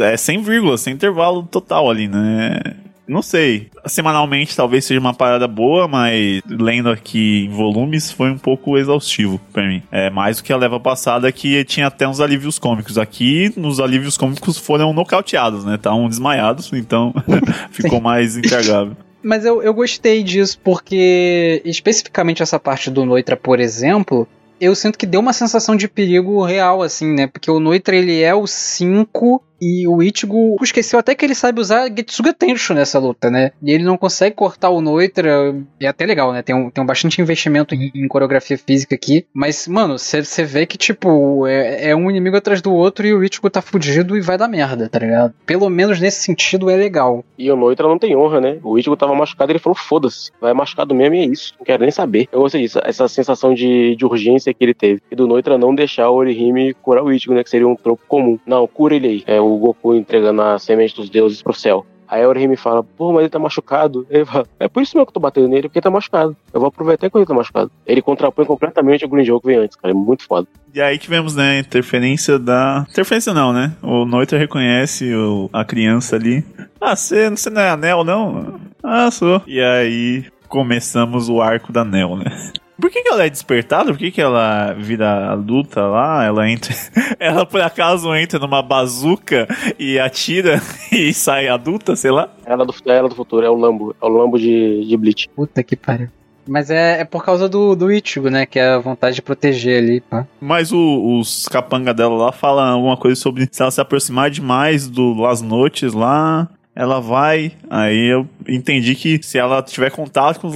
é sem vírgula, sem intervalo total ali, né? Não sei. Semanalmente talvez seja uma parada boa, mas lendo aqui em volumes foi um pouco exaustivo para mim. É mais do que a leva passada que tinha até uns alívios cômicos. Aqui, nos alívios cômicos foram nocauteados, né? Estavam desmaiados, então ficou mais intragável. Mas eu, eu gostei disso porque, especificamente essa parte do Noitra, por exemplo, eu sinto que deu uma sensação de perigo real, assim, né? Porque o Noitra ele é o 5 e o Ichigo esqueceu até que ele sabe usar Getsuga Tensho nessa luta, né? E ele não consegue cortar o Noitra. É até legal, né? Tem um, tem um bastante investimento em, em coreografia física aqui. Mas, mano, você vê que, tipo, é, é, um inimigo atrás do outro e o Ichigo tá fudido e vai dar merda, tá ligado? Pelo menos nesse sentido é legal. E o Noitra não tem honra, né? O Ichigo tava machucado e ele falou: foda-se, vai machucado mesmo e é isso. Não quero nem saber. Eu gostei disso, essa sensação de, de urgência que ele teve. E do Noitra não deixar o Orihime curar o Ichigo, né? Que seria um troco comum. Não, cura ele aí. É, o Goku entregando a semente dos deuses pro céu. Aí a Orihime fala, pô, mas ele tá machucado. Ele fala, é por isso mesmo que eu tô batendo nele, porque ele tá machucado. Eu vou aproveitar enquanto ele tá machucado. Ele contrapõe completamente o Green Joe que veio antes, cara. É muito foda. E aí tivemos, né, interferência da. Interferência não, né? O Noiter reconhece o... a criança ali. Ah, você, não é anel, não? Ah, sou. E aí começamos o arco da Nel, né? Por que, que ela é despertada? Por que, que ela vira adulta lá? Ela entra. Ela por acaso entra numa bazuca e atira e sai adulta, sei lá? Ela do, ela do futuro, é o Lambo. É o Lambo de, de Bleach. Puta que pariu. Mas é, é por causa do, do Ichigo, né? Que é a vontade de proteger ali, pá. Mas o, os capanga dela lá falam alguma coisa sobre se ela se aproximar demais do Las Noites lá, ela vai. Aí eu entendi que se ela tiver contato com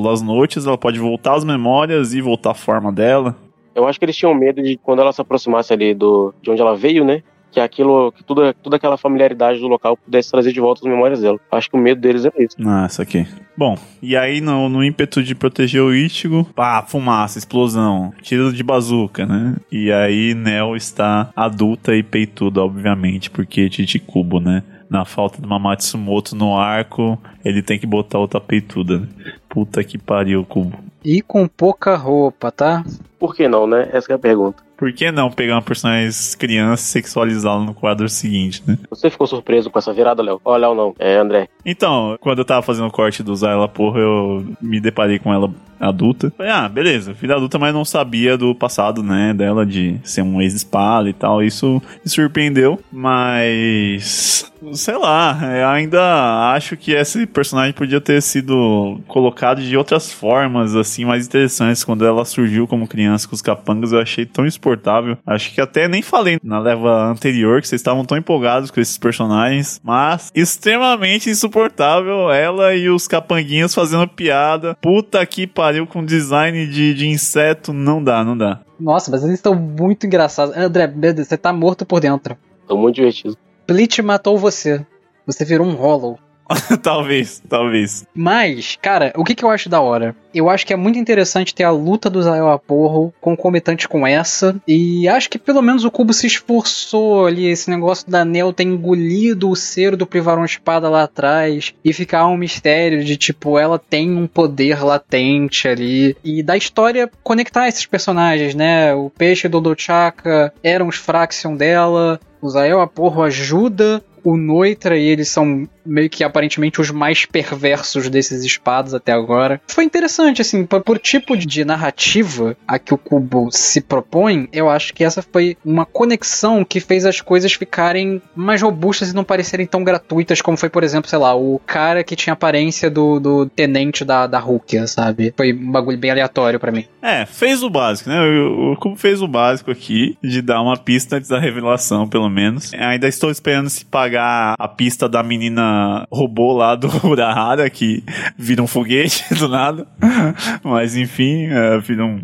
Las Noites, ela pode voltar às memórias e voltar à forma dela. Eu acho que eles tinham medo de quando ela se aproximasse ali do, de onde ela veio, né? Que aquilo, que tudo, toda aquela familiaridade do local pudesse trazer de volta as memórias dela. Acho que o medo deles é isso. Ah, isso aqui. Bom, e aí no, no ímpeto de proteger o Ichigo, pá, fumaça, explosão, tiro de bazuca, né? E aí Nel está adulta e peituda, obviamente, porque Chichikubo, né? Na falta de uma Matsumoto no arco, ele tem que botar outra peituda. né? Puta que pariu, Kubo. E com pouca roupa, tá? Por que não, né? Essa que é a pergunta. Por que não pegar uma personagem criança e sexualizá-la no quadro seguinte, né? Você ficou surpreso com essa virada, Léo? Ó, Léo não. É, André. Então, quando eu tava fazendo o corte do Zyla, porra, eu me deparei com ela adulta. Falei, ah, beleza, filha adulta, mas não sabia do passado, né, dela de ser um ex-espada e tal. Isso me surpreendeu, mas. Sei lá, eu ainda acho que esse personagem podia ter sido colocado de outras formas, assim, mais interessantes. Quando ela surgiu como criança com os capangas, eu achei tão insuportável. Acho que até nem falei na leva anterior que vocês estavam tão empolgados com esses personagens, mas extremamente insuportável ela e os capanguinhos fazendo piada. Puta que pariu com design de, de inseto, não dá, não dá. Nossa, mas eles estão muito engraçados. André, meu Deus, você tá morto por dentro. Tô muito divertido. Bleach matou você. Você virou um Hollow. talvez, talvez. Mas, cara, o que, que eu acho da hora? Eu acho que é muito interessante ter a luta do Zael Aporro concomitante com essa. E acho que pelo menos o Cubo se esforçou ali. Esse negócio da Nel ter engolido o cero do Privaron Espada lá atrás. E ficar um mistério de tipo, ela tem um poder latente ali. E da história conectar esses personagens, né? O Peixe do Chaka eram os Fraction dela. O Zael Aporro ajuda o Noitra e eles são meio que aparentemente os mais perversos desses espadas até agora. Foi interessante, assim, por, por tipo de narrativa a que o Kubo se propõe, eu acho que essa foi uma conexão que fez as coisas ficarem mais robustas e não parecerem tão gratuitas como foi, por exemplo, sei lá, o cara que tinha aparência do, do tenente da, da Rukia, sabe? Foi um bagulho bem aleatório para mim. É, fez o básico, né? O, o Kubo fez o básico aqui, de dar uma pista antes da revelação, pelo menos. Ainda estou esperando se pagar a pista da menina robô lá do Urahara, que vira um foguete do nada. Mas enfim, é, vira um,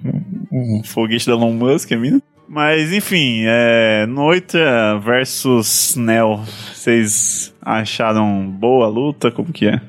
um, um foguete da Elon Musk, a mina. Mas enfim, é, Noitra versus Nel. Vocês acharam boa a luta? Como que é?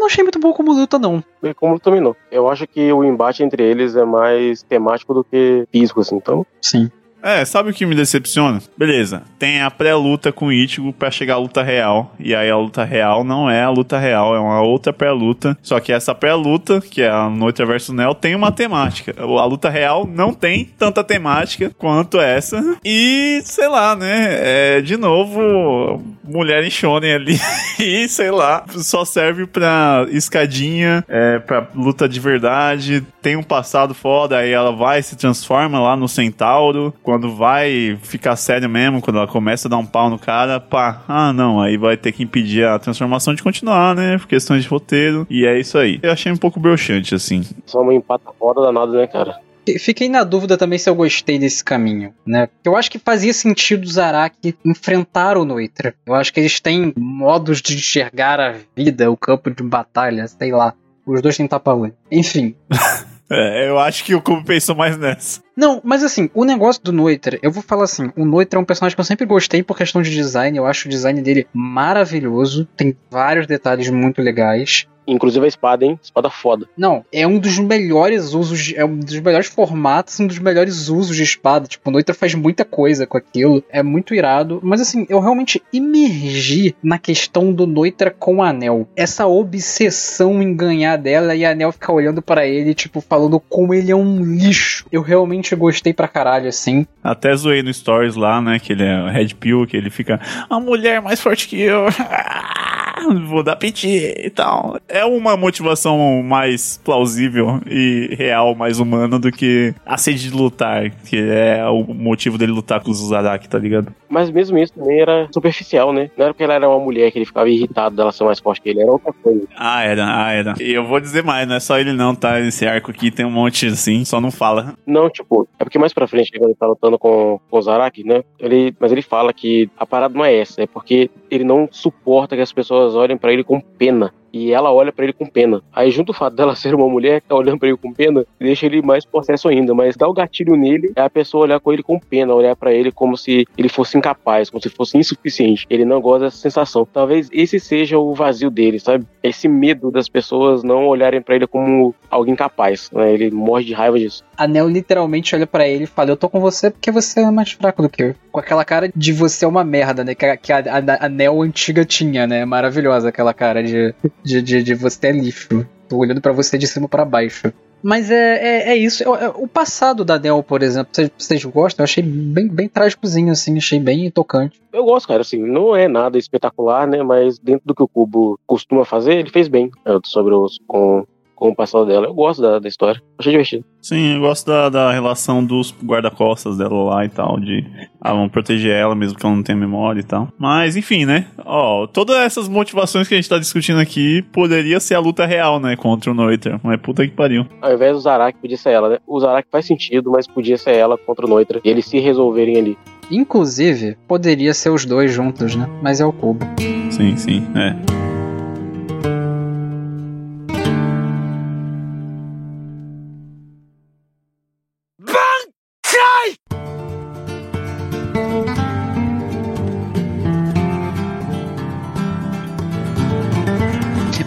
Não achei muito bom como luta, não. E Como dominou. Eu acho que o embate entre eles é mais temático do que físico, assim. Então, Sim. É, sabe o que me decepciona? Beleza, tem a pré-luta com o Ichigo pra chegar à luta real. E aí a luta real não é a luta real, é uma outra pré-luta. Só que essa pré-luta, que é a Noite versus Neo, tem uma temática. A luta real não tem tanta temática quanto essa. E, sei lá, né? É, de novo, mulher em shonen ali. e, sei lá, só serve pra escadinha, é, pra luta de verdade. Tem um passado foda, aí ela vai se transforma lá no Centauro. Quando vai ficar sério mesmo, quando ela começa a dar um pau no cara, pá, ah não, aí vai ter que impedir a transformação de continuar, né? Por questões de roteiro. E é isso aí. Eu achei um pouco broxante, assim. só uma empata foda danada, né, cara? Fiquei na dúvida também se eu gostei desse caminho, né? Eu acho que fazia sentido o Zaraki enfrentar o Noitra. Eu acho que eles têm modos de enxergar a vida, o campo de batalha, sei lá. Os dois têm tapa-olho. Enfim. É, eu acho que o Kubo pensou mais nessa. Não, mas assim, o negócio do Noitra, eu vou falar assim, o Noitra é um personagem que eu sempre gostei por questão de design, eu acho o design dele maravilhoso, tem vários detalhes muito legais. Inclusive a espada, hein? Espada foda. Não, é um dos melhores usos, é um dos melhores formatos, um dos melhores usos de espada. Tipo, o Noitra faz muita coisa com aquilo, é muito irado. Mas assim, eu realmente imergi na questão do Noitra com a Anel. Essa obsessão em ganhar dela e a Anel ficar olhando pra ele, tipo, falando como ele é um lixo. Eu realmente gostei pra caralho, assim. Até zoei no Stories lá, né? Que ele é o Red Pill, que ele fica. A mulher mais forte que eu. Vou dar piti e tal. É uma motivação mais plausível e real, mais humana do que a sede de lutar, que é o motivo dele lutar com os Uzaraki, tá ligado? Mas mesmo isso também era superficial, né? Não era porque ela era uma mulher que ele ficava irritado dela ser mais forte que ele, era outra coisa. Ah, era, ah, era. E eu vou dizer mais, não é só ele não, tá? Esse arco aqui tem um monte assim, só não fala. Não, tipo, é porque mais pra frente, quando ele tá lutando com, com o Zaraki, né? Ele, mas ele fala que a parada não é essa, é porque ele não suporta que as pessoas olhem pra ele com pena. E ela olha pra ele com pena. Aí, junto o fato dela ser uma mulher que tá olhando pra ele com pena, deixa ele mais possesso ainda. Mas dá o gatilho nele é a pessoa olhar com ele com pena, olhar pra ele como se ele fosse incapaz, como se fosse insuficiente. Ele não gosta dessa sensação. Talvez esse seja o vazio dele, sabe? Esse medo das pessoas não olharem pra ele como alguém capaz. Né? Ele morre de raiva disso. A Nel literalmente olha pra ele e fala: Eu tô com você porque você é mais fraco do que eu. Com aquela cara de você é uma merda, né? Que a, que a, a, a Nel antiga tinha, né? Maravilhosa aquela cara de, de, de, de você é lixo. Tô olhando pra você de cima pra baixo. Mas é, é, é isso. É- é- o passado da Nel, por exemplo, vocês, vocês gostam? Eu achei bem, bem trágicozinho, assim, achei bem tocante. Eu gosto, cara, assim, não é nada espetacular, né? Mas dentro do que o Cubo costuma fazer, ele fez bem né, sobre os, com, com o passado dela. Eu gosto da, da história. Achei divertido. Sim, eu gosto da, da relação dos guarda-costas dela lá e tal, de ah, vão proteger ela mesmo que ela não tenha memória e tal. Mas, enfim, né? Ó, todas essas motivações que a gente tá discutindo aqui poderia ser a luta real, né? Contra o Noiter. Mas puta que pariu. Ao invés do Zaraki, podia ser ela, né? O Zaraki faz sentido, mas podia ser ela contra o Noitra. E eles se resolverem ali. Inclusive, poderia ser os dois juntos, né? Mas é o Cubo. Sim, sim, é.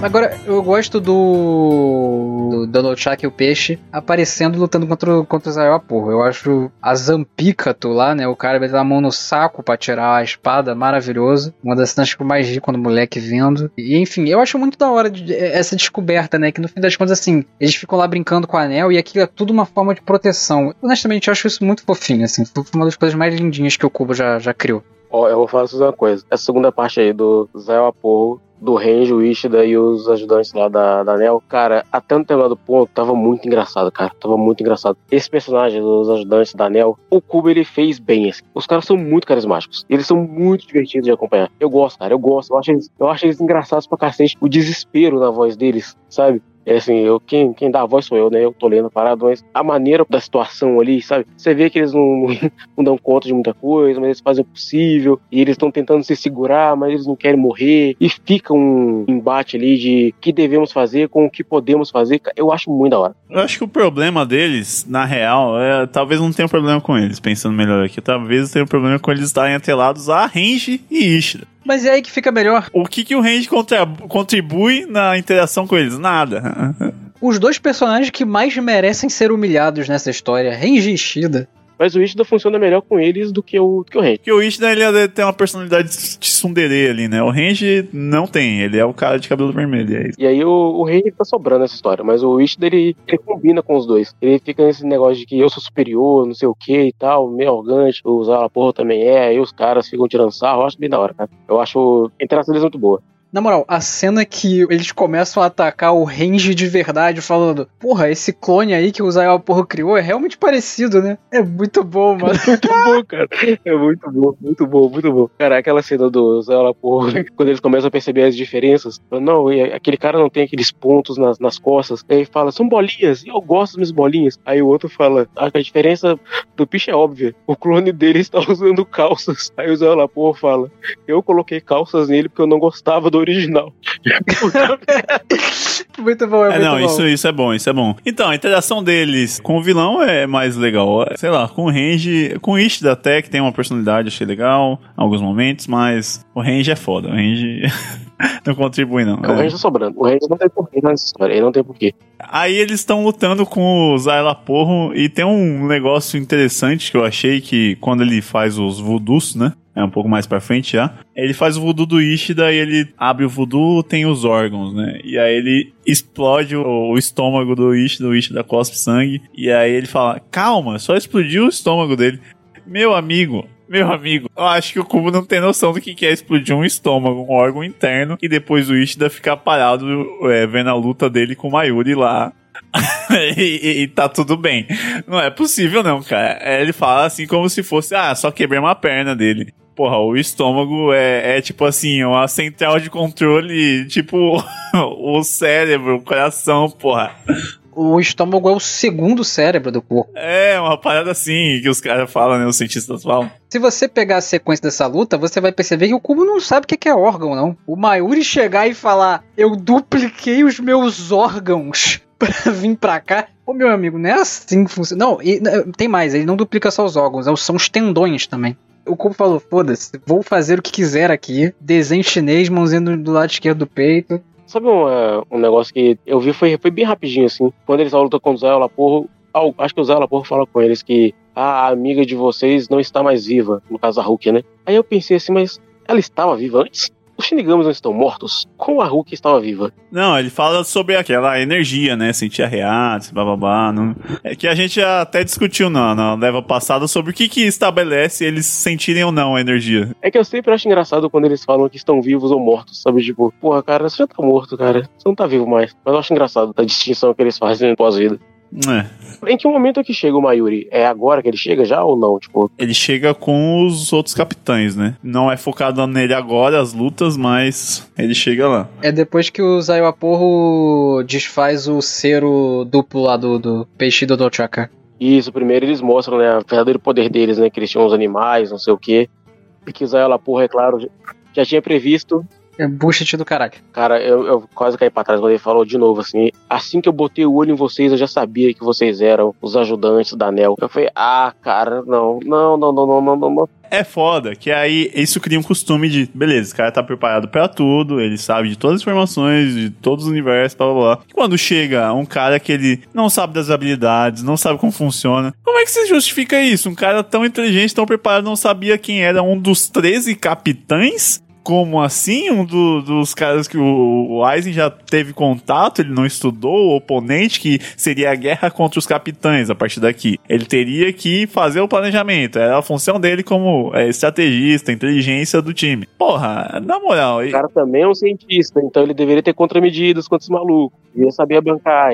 Agora, eu gosto do. do Nunchak e o Peixe aparecendo lutando contra, contra o Zael porra. Eu acho a Zampícato lá, né? O cara metendo a mão no saco pra tirar a espada, maravilhoso. Uma das cenas que eu mais ri quando o moleque vendo. E enfim, eu acho muito da hora de- essa descoberta, né? Que no fim das contas, assim, eles ficam lá brincando com o anel e aquilo é tudo uma forma de proteção. Honestamente, eu acho isso muito fofinho, assim. Foi uma das coisas mais lindinhas que o Cubo já, já criou. Ó, eu vou falar uma coisa. Essa segunda parte aí do Zé Aporro, do Renji, o Ishida e os ajudantes lá da, da Nel, cara, até um determinado ponto tava muito engraçado, cara. Tava muito engraçado. Esse personagem dos ajudantes da Nel, o Kubo ele fez bem. Assim. Os caras são muito carismáticos. Eles são muito divertidos de acompanhar. Eu gosto, cara. Eu gosto. Eu acho eles, eu acho eles engraçados pra cacete. O desespero na voz deles, sabe? É assim, eu, quem, quem dá a voz sou eu, né? Eu tô lendo parado, mas a maneira da situação ali, sabe? Você vê que eles não, não dão conta de muita coisa, mas eles fazem o possível, e eles estão tentando se segurar, mas eles não querem morrer, e fica um embate ali de o que devemos fazer com o que podemos fazer. Eu acho muito da hora. Eu acho que o problema deles, na real, é, talvez não tenha um problema com eles, pensando melhor aqui. Talvez tenha um problema com eles estarem atrelados a Range e Ishida. Mas é aí que fica melhor. O que, que o Range contribui na interação com eles? Nada. Os dois personagens que mais merecem ser humilhados nessa história, Renji e Ishida. Mas o Ishida funciona melhor com eles do que o, do que o Renji. Porque o Ishida ele tem uma personalidade de tsundere ali, né? O Range não tem, ele é o cara de cabelo vermelho, é isso. E aí o, o Renji tá sobrando nessa história, mas o Ishida ele, ele combina com os dois. Ele fica nesse negócio de que eu sou superior, não sei o que e tal, meio arrogante, o Zala porra também é, aí os caras ficam tirando sarro, eu acho bem da hora, cara. Eu acho a interação deles muito boa. Na moral, a cena que eles começam a atacar o Range de verdade, falando: Porra, esse clone aí que o Zael Porro criou é realmente parecido, né? É muito bom, mano. muito bom, cara. É muito bom, muito bom, muito bom. Cara, aquela cena do Zala porra, quando eles começam a perceber as diferenças. Não, aquele cara não tem aqueles pontos nas, nas costas. Aí fala, são bolinhas, e eu gosto das minhas bolinhas. Aí o outro fala, "Ah, a diferença do bicho é óbvia. O clone dele está usando calças. Aí o Zala porra fala, eu coloquei calças nele porque eu não gostava do original. muito bom, é, É, muito não, bom. isso, isso é bom, isso é bom. Então, a interação deles com o vilão é mais legal. Sei lá, com o Range, com o Ishida até, que tem uma personalidade, achei legal em alguns momentos, mas o Range é foda. O Range não contribui, não. O É. Range tá sobrando. O Range não tem porquê nessa história. Ele não tem porquê. Aí eles estão lutando com o Zyla Porro e tem um negócio interessante que eu achei que quando ele faz os voodoos, né? É um pouco mais pra frente já. Ele faz o voodoo do Ishida e ele abre o voodoo, tem os órgãos, né? E aí ele explode o, estômago do Ishida, o Ishida cospe sangue. E aí ele fala: Calma, só explodiu o estômago dele. Meu amigo, meu amigo, eu acho que o Kubo não tem noção do que que é explodir um estômago, um órgão interno, e depois o Ishida ficar parado é, vendo a luta dele com o Mayuri lá. e, e- e tá tudo bem. Não é possível, não, cara. É, Ele fala assim como se fosse, ah, só quebrei uma perna dele. Porra, o estômago é, é tipo assim, uma central de controle, tipo o cérebro, o coração, porra. O estômago é o segundo cérebro do corpo. É, uma parada assim que os caras falam, né? Os cientistas falam. Se você pegar a sequência dessa luta, você vai perceber que o Kubo não sabe o que é órgão, não. O Mayuri chegar e falar: Eu dupliquei os meus órgãos pra vir pra cá. Ô meu amigo, não é assim que funciona. Não, e, né, tem mais, ele não duplica só os órgãos, é são os tendões também. O Kubo falou: foda-se, vou fazer o que quiser aqui. Desenho chinês, mãozinha do, do lado esquerdo do peito. Sabe um, uh, um negócio que eu vi foi, foi bem rapidinho, assim. Quando eles lutam com o Zé Laporro, acho que o Zé Laporro fala com eles que a amiga de vocês não está mais viva, no caso a Hulk, né? Aí eu pensei assim, mas ela estava viva antes? Os Shinigamis não estão mortos? Como a Hulk estava viva? Não, ele fala sobre aquela energia, né? Sentir arreados, bababá. Não... É que a gente até discutiu na, na leva passada sobre o que, que estabelece eles sentirem ou não a energia. É que eu sempre acho engraçado quando eles falam que estão vivos ou mortos, sabe? Tipo, porra, cara, você já tá morto, cara. Você não tá vivo mais. Mas eu acho engraçado a distinção que eles fazem pós-vida. É. Em que momento é que chega o Mayuri? É agora que ele chega já ou não? Tipo, Ele chega com os outros capitães, né? Não é focado nele agora, as lutas, mas ele chega lá. É depois que o Zaiwaporro desfaz o cero duplo lá do, do peixe do Dochaka. isso, primeiro eles mostram, né, o verdadeiro poder deles, né? Que eles tinham os animais, não sei o quê. E que o Zayala, porra, é claro, já tinha previsto. É bullshit do caralho. Cara, eu, eu, quase caí pra trás quando ele falou de novo assim. Assim que eu botei o olho em vocês, eu já sabia que vocês eram os ajudantes da Nel. Eu falei, ah, cara, não, não, não, não, não, não, não. É foda que aí isso cria um costume de, beleza, o cara tá preparado para tudo, ele sabe de todas as informações, de todos os universos, blá blá blá. E quando chega um cara que ele não sabe das habilidades, não sabe como funciona, como é que você justifica isso? Um cara tão inteligente, tão preparado, não sabia quem era um dos 13 capitães como assim? Um do- dos caras que o, o Aizen já teve contato, ele não estudou, o oponente, que seria a guerra contra os capitães a partir daqui. Ele teria que fazer o planejamento, era a função dele como é, estrategista, inteligência do time. Porra, na moral, O cara também é um cientista, então ele deveria ter contramedidas contra esse maluco. Devia saber bancar.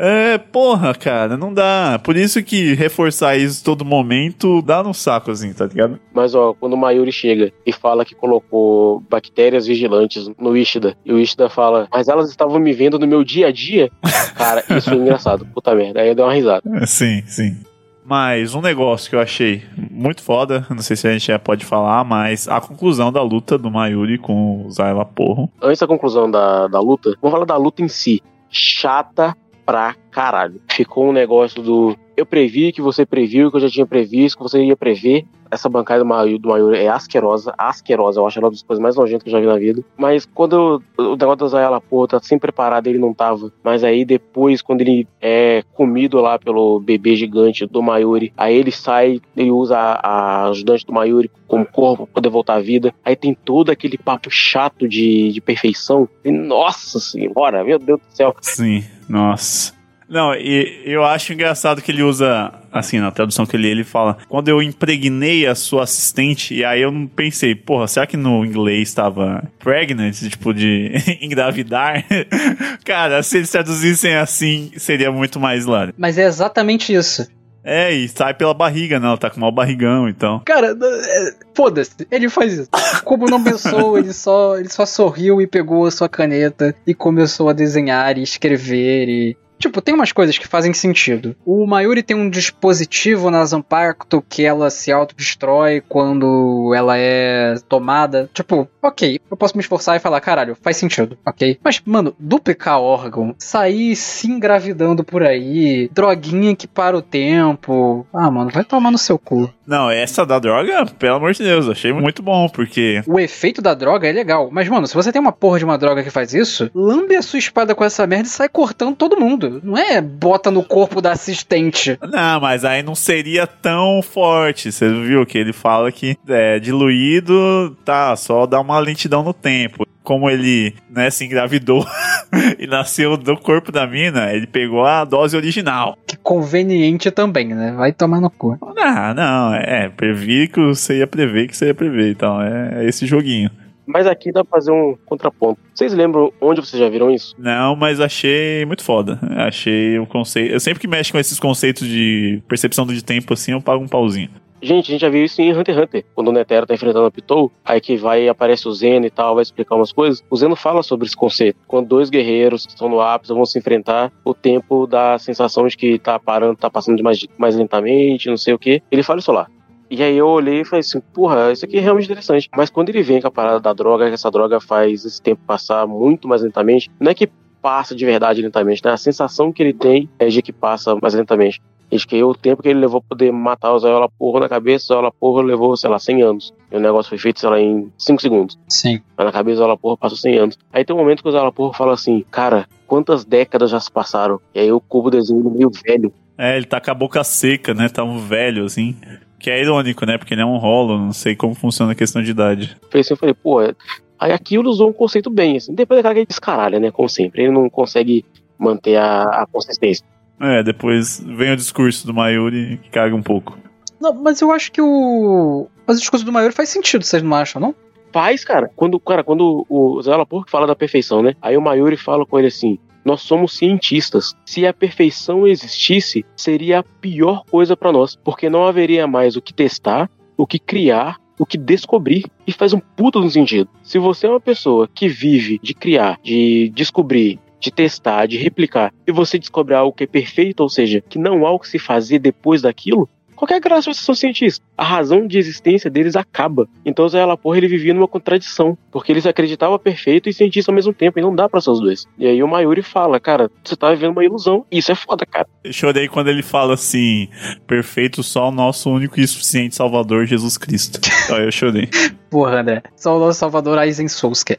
É, porra, cara, não dá. Por isso que reforçar isso todo momento dá no saco, assim, tá ligado? Mas, ó, quando o Mayuri chega e fala que colocou bactérias vigilantes no Ishida, e o Ishida fala, mas elas estavam me vendo no meu dia a dia, cara, isso é engraçado. Puta merda. Aí eu dei uma risada. Sim, sim. Mas um negócio que eu achei muito foda, não sei se a gente já pode falar, mas a conclusão da luta do Mayuri com o Zayla Porro. Antes da conclusão da, da luta, vamos falar da luta em si. Chata pra caralho. Ficou um negócio do. Eu previ que você previu, que eu já tinha previsto, que você ia prever. Essa bancada do Mayu, do Mayu é asquerosa, asquerosa. Eu acho ela uma das coisas mais nojentas que eu já vi na vida. Mas quando o negócio da Zayala, pô, tá sempre preparado, ele não tava. Mas aí depois, quando ele é comido lá pelo bebê gigante do Mayuri, aí ele sai, ele usa a, a ajudante do Mayuri como corpo pra poder voltar à vida. Aí tem todo aquele papo chato de, de perfeição. E, nossa senhora, meu Deus do céu. Sim, nossa. Não, e eu acho engraçado que ele usa, assim, na tradução que ele, ele fala, quando eu impregnei a sua assistente, e aí eu não pensei, porra, será que no inglês estava pregnant, tipo, de engravidar? Cara, se eles traduzissem assim, seria muito mais hilário. Mas é exatamente isso. É, e sai pela barriga, não, ela tá com mau barrigão, então. Cara, é, foda-se, ele faz isso. Como não pensou, ele só, ele só sorriu e pegou a sua caneta e começou a desenhar e escrever e. Tipo, tem umas coisas que fazem sentido. O Mayuri tem um dispositivo na Zanpakuto que ela se autodestrói quando ela é tomada. Tipo, ok, eu posso me esforçar e falar, caralho, faz sentido, ok? Mas, mano, duplicar órgão, sair se engravidando por aí, droguinha que para o tempo. Ah, mano, vai tomar no seu cu. Não, essa da droga, pelo amor de Deus, achei muito bom, porque. O efeito da droga é legal. Mas, mano, se você tem uma porra de uma droga que faz isso, lambe a sua espada com essa merda e sai cortando todo mundo. Não é bota no corpo da assistente. Não, mas aí não seria tão forte. Você viu que ele fala que é diluído, tá, só dá uma lentidão no tempo. Como ele, né, se engravidou e nasceu do corpo da mina, ele pegou a dose original. Que conveniente também, né? Vai tomar no cu. Ah, não, é, previ que você ia prever que você ia prever, então é, é esse joguinho. Mas aqui dá pra fazer um contraponto. Vocês lembram onde vocês já viram isso? Não, mas achei muito foda. Achei o conceito. Eu sempre que mexo com esses conceitos de percepção de tempo assim, eu pago um pauzinho. Gente, a gente já viu isso em Hunter x Hunter. Quando o Netero tá enfrentando a Pitou, aí que vai aparece o Zeno e tal, vai explicar umas coisas. O Zeno fala sobre esse conceito. Quando dois guerreiros estão no ápice, vão se enfrentar, o tempo dá a sensação de que tá parando, tá passando mais, mais lentamente, não sei o que. Ele fala isso lá. E aí eu olhei e falei assim, porra, isso aqui é realmente interessante. Mas quando ele vem com a parada da droga, que essa droga faz esse tempo passar muito mais lentamente, não é que passa de verdade lentamente, né? A sensação que ele tem é de que passa mais lentamente. Diz que o tempo que ele levou pra poder matar o Zoyola Porro na cabeça, o Zoyola Porro levou, sei lá, 100 anos. E o negócio foi feito, sei lá, em 5 segundos. Sim. Mas na cabeça do Zoyola Porro passou 100 anos. Aí tem um momento que o Zoyola Porro fala assim, cara, quantas décadas já se passaram? E aí o cubo desenha ele meio velho. É, ele tá com a boca seca, né? Tá um velho, assim. Que é irônico, né? Porque ele é um rolo, não sei como funciona a questão de idade. Foi assim, eu falei, pô, é- aí aqui ele usou um conceito bem, assim. Depois daquela que ele descaralha, né? Como sempre. Ele não consegue manter a, a consistência. É, depois vem o discurso do Mayuri que caga um pouco. Não, mas eu acho que o. Mas o discurso do Maior faz sentido, vocês não acham, não? Faz, cara. Quando, cara, quando o Zé Laporte fala da perfeição, né? Aí o Mayuri fala com ele assim: Nós somos cientistas. Se a perfeição existisse, seria a pior coisa pra nós, porque não haveria mais o que testar, o que criar, o que descobrir. E faz um puta no sentido. Se você é uma pessoa que vive de criar, de descobrir, de testar, de replicar, e você descobre algo que é perfeito, ou seja, que não há o que se fazer depois daquilo, qualquer graça vocês são cientistas. A razão de existência deles acaba. Então o Zé Laporra ele vivia numa contradição, porque ele se acreditava perfeito e cientista ao mesmo tempo, e não dá pra ser os dois. E aí o Mayuri fala, cara, você tá vivendo uma ilusão, e isso é foda, cara. Eu chorei quando ele fala assim: perfeito só o nosso único e suficiente Salvador Jesus Cristo. Aí eu chorei. Porra, né? Só o nosso Salvador Aizen Souska.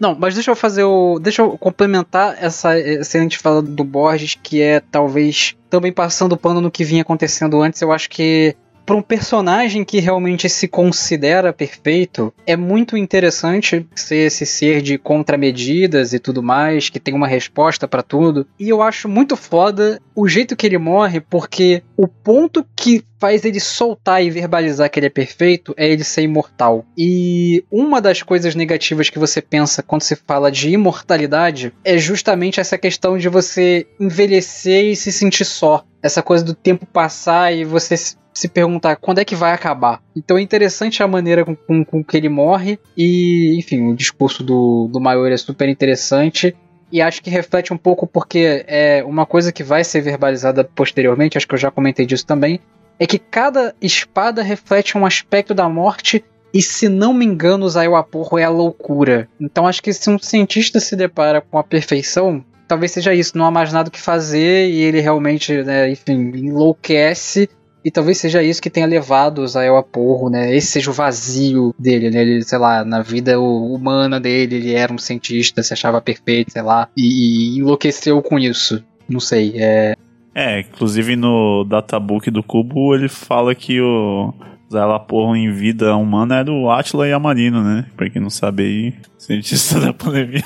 Não, mas deixa eu fazer o. Deixa eu complementar essa excelente fala do Borges, que é talvez também passando o pano no que vinha acontecendo antes. Eu acho que para um personagem que realmente se considera perfeito, é muito interessante ser esse ser de contramedidas e tudo mais, que tem uma resposta para tudo. E eu acho muito foda o jeito que ele morre, porque o ponto que faz ele soltar e verbalizar que ele é perfeito é ele ser imortal. E uma das coisas negativas que você pensa quando se fala de imortalidade é justamente essa questão de você envelhecer e se sentir só. Essa coisa do tempo passar e você se perguntar quando é que vai acabar. Então é interessante a maneira com, com, com que ele morre e, enfim, o discurso do, do Maior é super interessante e acho que reflete um pouco porque é uma coisa que vai ser verbalizada posteriormente, acho que eu já comentei disso também, é que cada espada reflete um aspecto da morte e se não me engano, o Zaiwaporro é a loucura. Então acho que se um cientista se depara com a perfeição, talvez seja isso, não há mais nada o que fazer e ele realmente, né, enfim, enlouquece e talvez seja isso que tenha levado o Zael a porro, né? Esse seja o vazio dele, né? Ele, sei lá, na vida humana dele, ele era um cientista, se achava perfeito, sei lá, e, e enlouqueceu com isso. Não sei, é. É, inclusive no databook do Cubo ele fala que o Porro em vida humana era o Atila Yamarino, né? Pra quem não sabe aí, cientista da pandemia.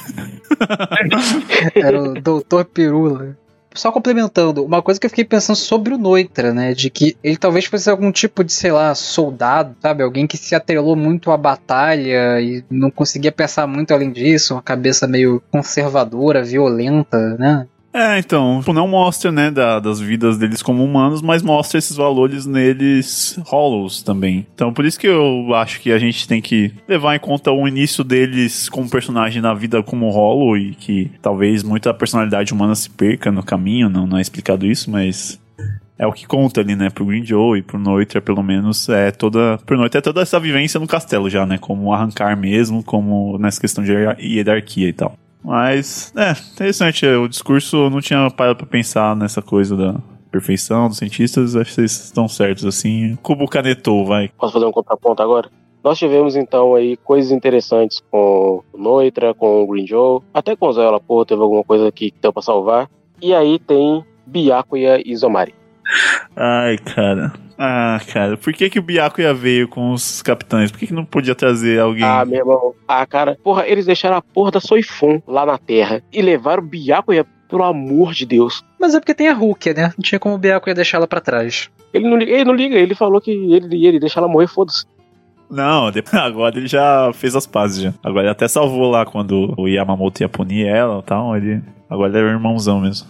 Era o Doutor Pirula. Só complementando, uma coisa que eu fiquei pensando sobre o Noitra, né? De que ele talvez fosse algum tipo de, sei lá, soldado, sabe? Alguém que se atrelou muito à batalha e não conseguia pensar muito além disso, uma cabeça meio conservadora, violenta, né? É, então, tipo, não mostra, né, da- das vidas deles como humanos, mas mostra esses valores neles hollows também. Então, por isso que eu acho que a gente tem que levar em conta o início deles como personagem na vida como hollow e que talvez muita personalidade humana se perca no caminho, não, não é explicado isso, mas é o que conta ali, né, pro Green Joe e pro Noitra, pelo menos, é toda, pro Noitra é toda essa vivência no castelo já, né, como arrancar mesmo, como nessa questão de hier- hierarquia e tal. Mas, é, interessante. O discurso eu não tinha parado pra pensar nessa coisa da perfeição dos cientistas. Acho que vocês estão certos, assim. Cubo canetou, vai. Posso fazer um contraponto agora? Nós tivemos então aí coisas interessantes com o Noitra, com o Green Joe, até com o Zé Laporra teve alguma coisa aqui que deu pra salvar. E aí tem Byakuya e Zomari. Ai, cara. Ah, cara. Por que que o Byakuya veio com os capitães? Por que que não podia trazer alguém? Ah, meu irmão. Ah, cara. Porra, eles deixaram a porra da Soifon lá na Terra e levaram o Byakuya, pelo amor de Deus. Mas é porque tem a Hulk, né? Não tinha como o Biaco ia deixar ela pra trás. Ele não, liga- ele não liga, ele falou que ele, ele deixa ela morrer, foda-se. Não, agora ele já fez as pazes já. Agora ele até salvou lá quando o Yamamoto ia punir ela e tal. Ele... Agora ele é o irmãozão mesmo.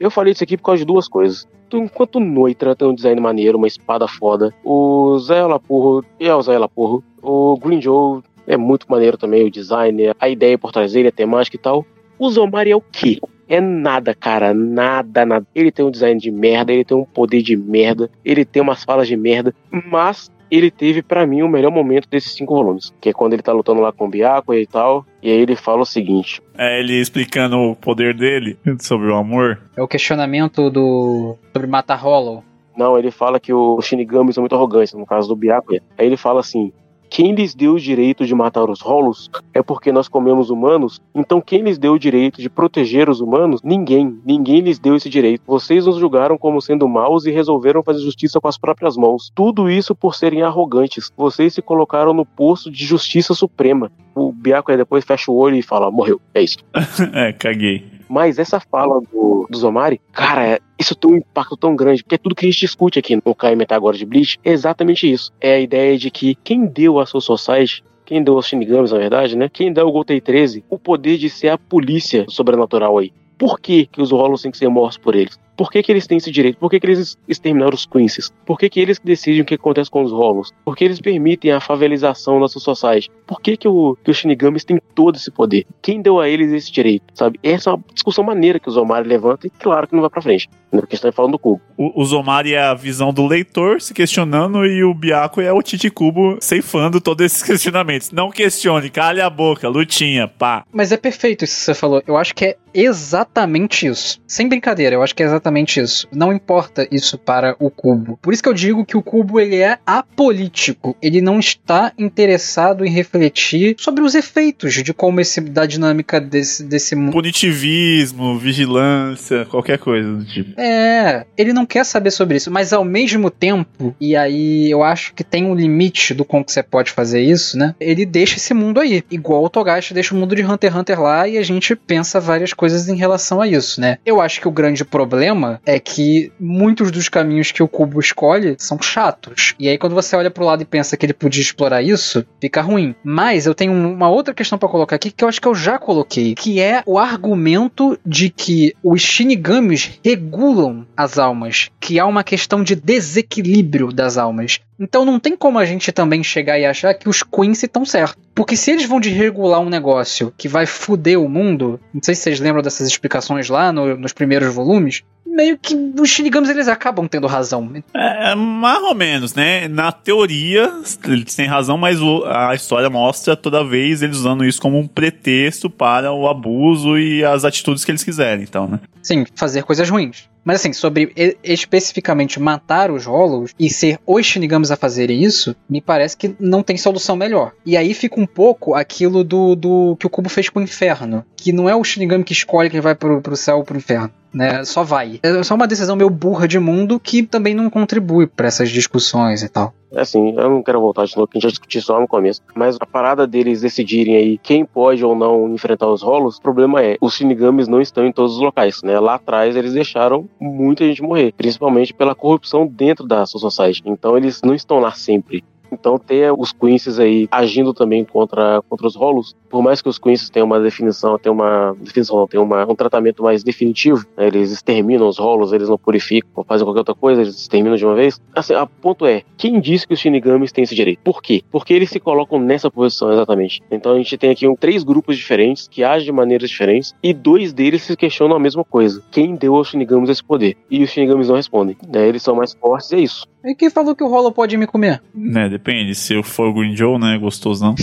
Eu falei isso aqui por causa de duas coisas. Enquanto o Noitra tem um design maneiro, uma espada foda, o Zé Lapurro é o Zé Lapurro, o Green Joe é muito maneiro também, o design, a ideia por trás dele, a temática e tal. O Zomari é o quê? É nada, cara, nada, nada. Ele tem um design de merda, ele tem um poder de merda, ele tem umas falas de merda, mas ele teve para mim o melhor momento desses cinco volumes, que é quando ele tá lutando lá com o Biaco e tal, e aí ele fala o seguinte: É ele explicando o poder dele sobre o amor. É o questionamento do sobre matar Hollow. Não, ele fala que os Shinigamis são muito arrogantes, no caso do Biaco. Aí ele fala assim: quem lhes deu o direito de matar os rolos é porque nós comemos humanos. Então, quem lhes deu o direito de proteger os humanos? Ninguém. Ninguém lhes deu esse direito. Vocês nos julgaram como sendo maus e resolveram fazer justiça com as próprias mãos. Tudo isso por serem arrogantes. Vocês se colocaram no posto de justiça suprema. O Biaco aí depois fecha o olho e fala: morreu. É isso. é, caguei. Mas essa fala do, do Zomari, cara, é, isso tem um impacto tão grande, porque tudo que a gente discute aqui no KM agora de Bleach é exatamente isso. É a ideia de que quem deu a Soul Society quem deu aos Shinigamis, na verdade, né? Quem dá o Gotei 13, o poder de ser a polícia sobrenatural aí. Por que, que os Hollows têm que ser mortos por eles? Por que, que eles têm esse direito? Por que, que eles exterminaram os Quincy's? Por que, que eles decidem o que acontece com os Hollows? Por que eles permitem a favelização da sua society? Por que, que, o, que os Shinigamis têm todo esse poder? Quem deu a eles esse direito? Sabe? Essa é uma discussão maneira que o Zomari levanta e claro que não vai pra frente. Né? Porque está falando do Cubo. O, o Zomari é a visão do leitor se questionando e o Biaco é o Titi Cubo ceifando todos esses questionamentos. Não questione, calha a boca, lutinha, pá. Mas é perfeito isso que você falou. Eu acho que é exatamente isso. Sem brincadeira, eu acho que é exatamente exatamente isso. Não importa isso para o cubo. Por isso que eu digo que o cubo ele é apolítico. Ele não está interessado em refletir sobre os efeitos de como esse da dinâmica desse desse mundo. Punitivismo, vigilância, qualquer coisa do tipo. É, ele não quer saber sobre isso, mas ao mesmo tempo, e aí eu acho que tem um limite do como que você pode fazer isso, né? Ele deixa esse mundo aí, igual o Togashi deixa o mundo de Hunter x Hunter lá e a gente pensa várias coisas em relação a isso, né? Eu acho que o grande problema problema é que muitos dos caminhos que o Cubo escolhe são chatos. E aí, quando você olha pro lado e pensa que ele podia explorar isso, fica ruim. Mas eu tenho uma outra questão para colocar aqui que eu acho que eu já coloquei, que é o argumento de que os Shinigamis regulam as almas, que há uma questão de desequilíbrio das almas. Então não tem como a gente também chegar e achar que os Quincy estão certos. Porque se eles vão desregular um negócio que vai fuder o mundo, não sei se vocês lembram dessas explicações lá no, nos primeiros volumes, meio que os Shinigamis eles acabam tendo razão. É, mais ou menos, né? Na teoria, eles têm razão, mas a história mostra toda vez eles usando isso como um pretexto para o abuso e as atitudes que eles quiserem, então, né? Sim, fazer coisas ruins. Mas assim, sobre especificamente matar os Hollows e ser os Shinigamis a fazerem isso, me parece que não tem solução melhor. E aí fica um pouco aquilo do, do que o Cubo fez com o Inferno. Que não é o Shinigami que escolhe quem vai pro, pro céu ou pro inferno. Né, só vai. É só uma decisão meio burra de mundo que também não contribui para essas discussões e tal. Assim, eu não quero voltar de novo, a gente já discutiu só no começo. Mas a parada deles decidirem aí quem pode ou não enfrentar os rolos, o problema é, os Shinigamis não estão em todos os locais, né? Lá atrás eles deixaram muita gente morrer, principalmente pela corrupção dentro da Society. Então eles não estão lá sempre. Então ter os Quincy's aí agindo também contra, contra os rolos, por mais que os Quincy's tenham uma definição, tenham uma definição, tenham uma, um tratamento mais definitivo, né, eles exterminam os rolos, eles não purificam, fazem qualquer outra coisa, eles exterminam de uma vez. Assim, a ponto é, quem disse que os Shinigamis têm esse direito? Por quê? Porque eles se colocam nessa posição exatamente. Então a gente tem aqui um, três grupos diferentes que agem de maneiras diferentes e dois deles se questionam a mesma coisa. Quem deu aos Shinigamis esse poder? E os Shinigamis não respondem. Né, eles são mais fortes é isso. E quem falou que o Rolo pode me comer? Né, depende. Se eu for o Green Joe, né, gostosão.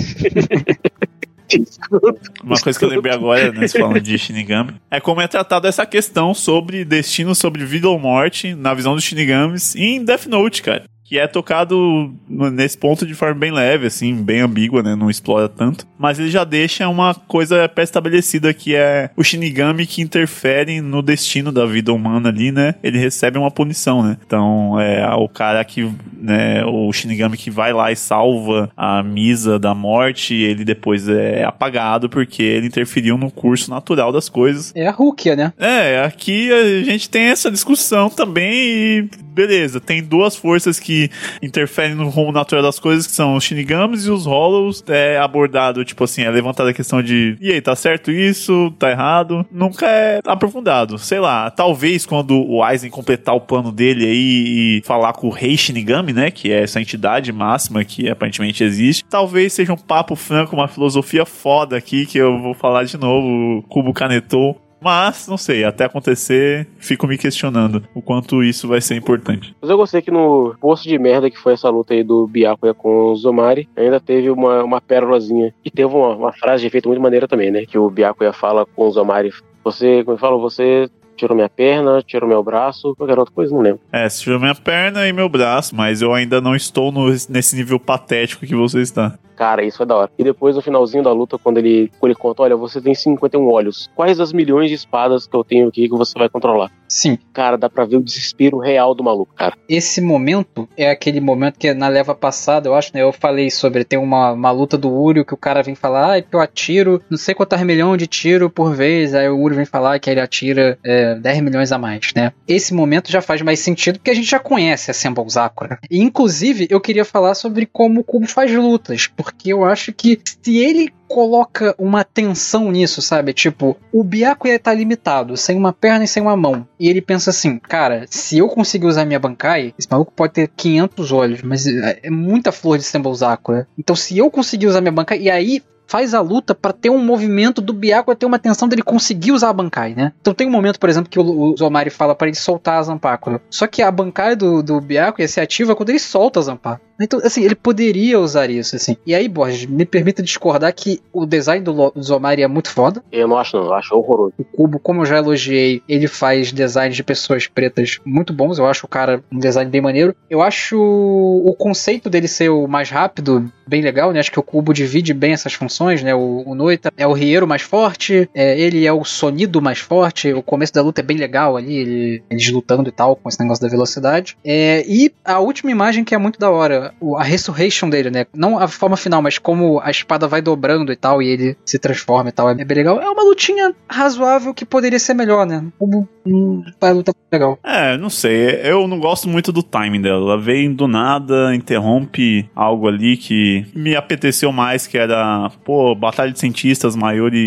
Uma coisa que eu lembrei agora, né, falando de Shinigami, é como é tratado essa questão sobre destino, sobre vida ou morte, na visão dos Shinigamis, em Death Note, cara que é tocado nesse ponto de forma bem leve, assim, bem ambígua, né? Não explora tanto. Mas ele já deixa uma coisa pré-estabelecida que é o Shinigami que interfere no destino da vida humana ali, né? Ele recebe uma punição, né? Então, é o cara que né? O Shinigami que vai lá e salva a Misa da morte, ele depois é apagado porque ele interferiu no curso natural das coisas. É a Rukia, né? É, aqui a gente tem essa discussão também e beleza, tem duas forças que interferem no rumo natural das coisas, que são os Shinigamis e os Hollows. É abordado, tipo assim, é levantada a questão de e aí, tá certo isso? Tá errado? Nunca é aprofundado. Sei lá, talvez quando o Aizen completar o plano dele aí e falar com o Rei Shinigami, né, que é essa entidade máxima que aparentemente existe, talvez seja um papo franco, uma filosofia foda aqui que eu vou falar de novo, o Kubo Kanetou mas, não sei, até acontecer, fico me questionando o quanto isso vai ser importante. Mas eu gostei que no posto de merda que foi essa luta aí do Byakuya com o Zomari, ainda teve uma, uma pérolazinha. E teve uma, uma frase de efeito muito maneira também, né? Que o Byakuya fala com o Zomari. Você, como eu falo, você tirou minha perna, tirou meu braço, qualquer outra coisa, não lembro. É, você tirou minha perna e meu braço, mas eu ainda não estou no, nesse nível patético que você está. Cara, isso é da hora. E depois, no finalzinho da luta, quando ele, quando ele conta: Olha, você tem 51 olhos. Quais as milhões de espadas que eu tenho aqui que você vai controlar? Sim. Cara, dá pra ver o desespero real do maluco, cara. Esse momento é aquele momento que na leva passada, eu acho, né? Eu falei sobre tem uma, uma luta do Uriel que o cara vem falar, ah, que eu atiro não sei quantas milhões de tiro por vez. Aí o Uriel vem falar que ele atira é, 10 milhões a mais, né? Esse momento já faz mais sentido porque a gente já conhece a Semble Sakura. E, inclusive, eu queria falar sobre como o Kubo faz lutas, porque eu acho que se ele coloca uma tensão nisso, sabe? Tipo, o Byakuya tá limitado, sem uma perna e sem uma mão. E ele pensa assim, cara, se eu conseguir usar minha Bankai, esse maluco pode ter 500 olhos, mas é muita flor de Symbol Sakura. Então se eu conseguir usar minha Bankai, e aí faz a luta para ter um movimento do Byakuya ter uma tensão dele conseguir usar a Bankai, né? Então tem um momento, por exemplo, que o, Zomari fala para ele soltar a Zanpakulo. Só que a Bankai do, do Byakuya se ativa quando ele solta a Zanpakulo. Então, assim, ele poderia usar isso, assim. E aí, Borges, me permita discordar que o design do, do Zomari é muito foda. Eu não acho, não. Eu acho horroroso. O Cubo, como eu já elogiei, ele faz designs de pessoas pretas muito bons. Eu acho o cara um design bem maneiro. Eu acho o conceito dele ser o mais rápido bem legal, né? Acho que o Cubo divide bem essas funções, né? O, o Noita é o Rieiro mais forte, é, ele é o Sonido mais forte. O começo da luta é bem legal ali, ele, eles lutando e tal, com esse negócio da velocidade. É, e a última imagem que é muito da hora a resurrection dele, né? Não a forma final, mas como a espada vai dobrando e tal, e ele se transforma e tal. É bem legal. É uma lutinha razoável que poderia ser melhor, né? Como hum, a luta legal. É, não sei. Eu não gosto muito do timing dela. Ela vem do nada, interrompe algo ali que me apeteceu mais, que era, pô, Batalha de Cientistas, Mayuri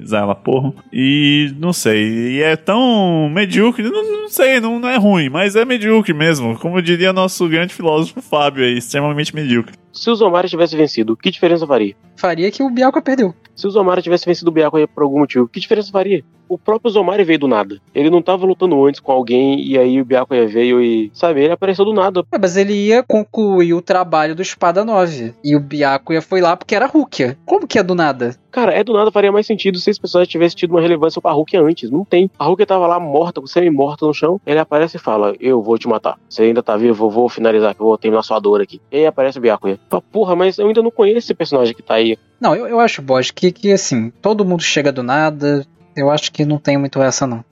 e Zayla Porro. E não sei. E é tão medíocre. Não, não sei, não, não é ruim, mas é medíocre mesmo. Como diria nosso grande filósofo Fábio aí, extremamente medíocre. Se o Zomari tivesse vencido, que diferença faria? Faria que o Bianca perdeu. Se o Zomari tivesse vencido o Bianca por algum motivo, que diferença faria? O próprio Zomari veio do nada. Ele não tava lutando antes com alguém e aí o Bianca veio e, sabe, ele apareceu do nada. É, mas ele ia concluir o trabalho do Espada 9. E o Byakuya foi lá porque era Rukia. Como que é do nada? Cara, é do nada faria mais sentido se esse personagem tivesse tido uma relevância pra Rukia antes. Não tem. A Rukia tava lá morta, semi-morta no chão. Ele aparece e fala: Eu vou te matar. Você ainda tá vivo, eu vou finalizar, que eu vou terminar sua dor aqui. E aí aparece o Byakuya. Fala, porra, mas eu ainda não conheço esse personagem que tá aí. Não, eu, eu acho, Bosch, que, que assim, todo mundo chega do nada. Eu acho que não tem muito essa, não.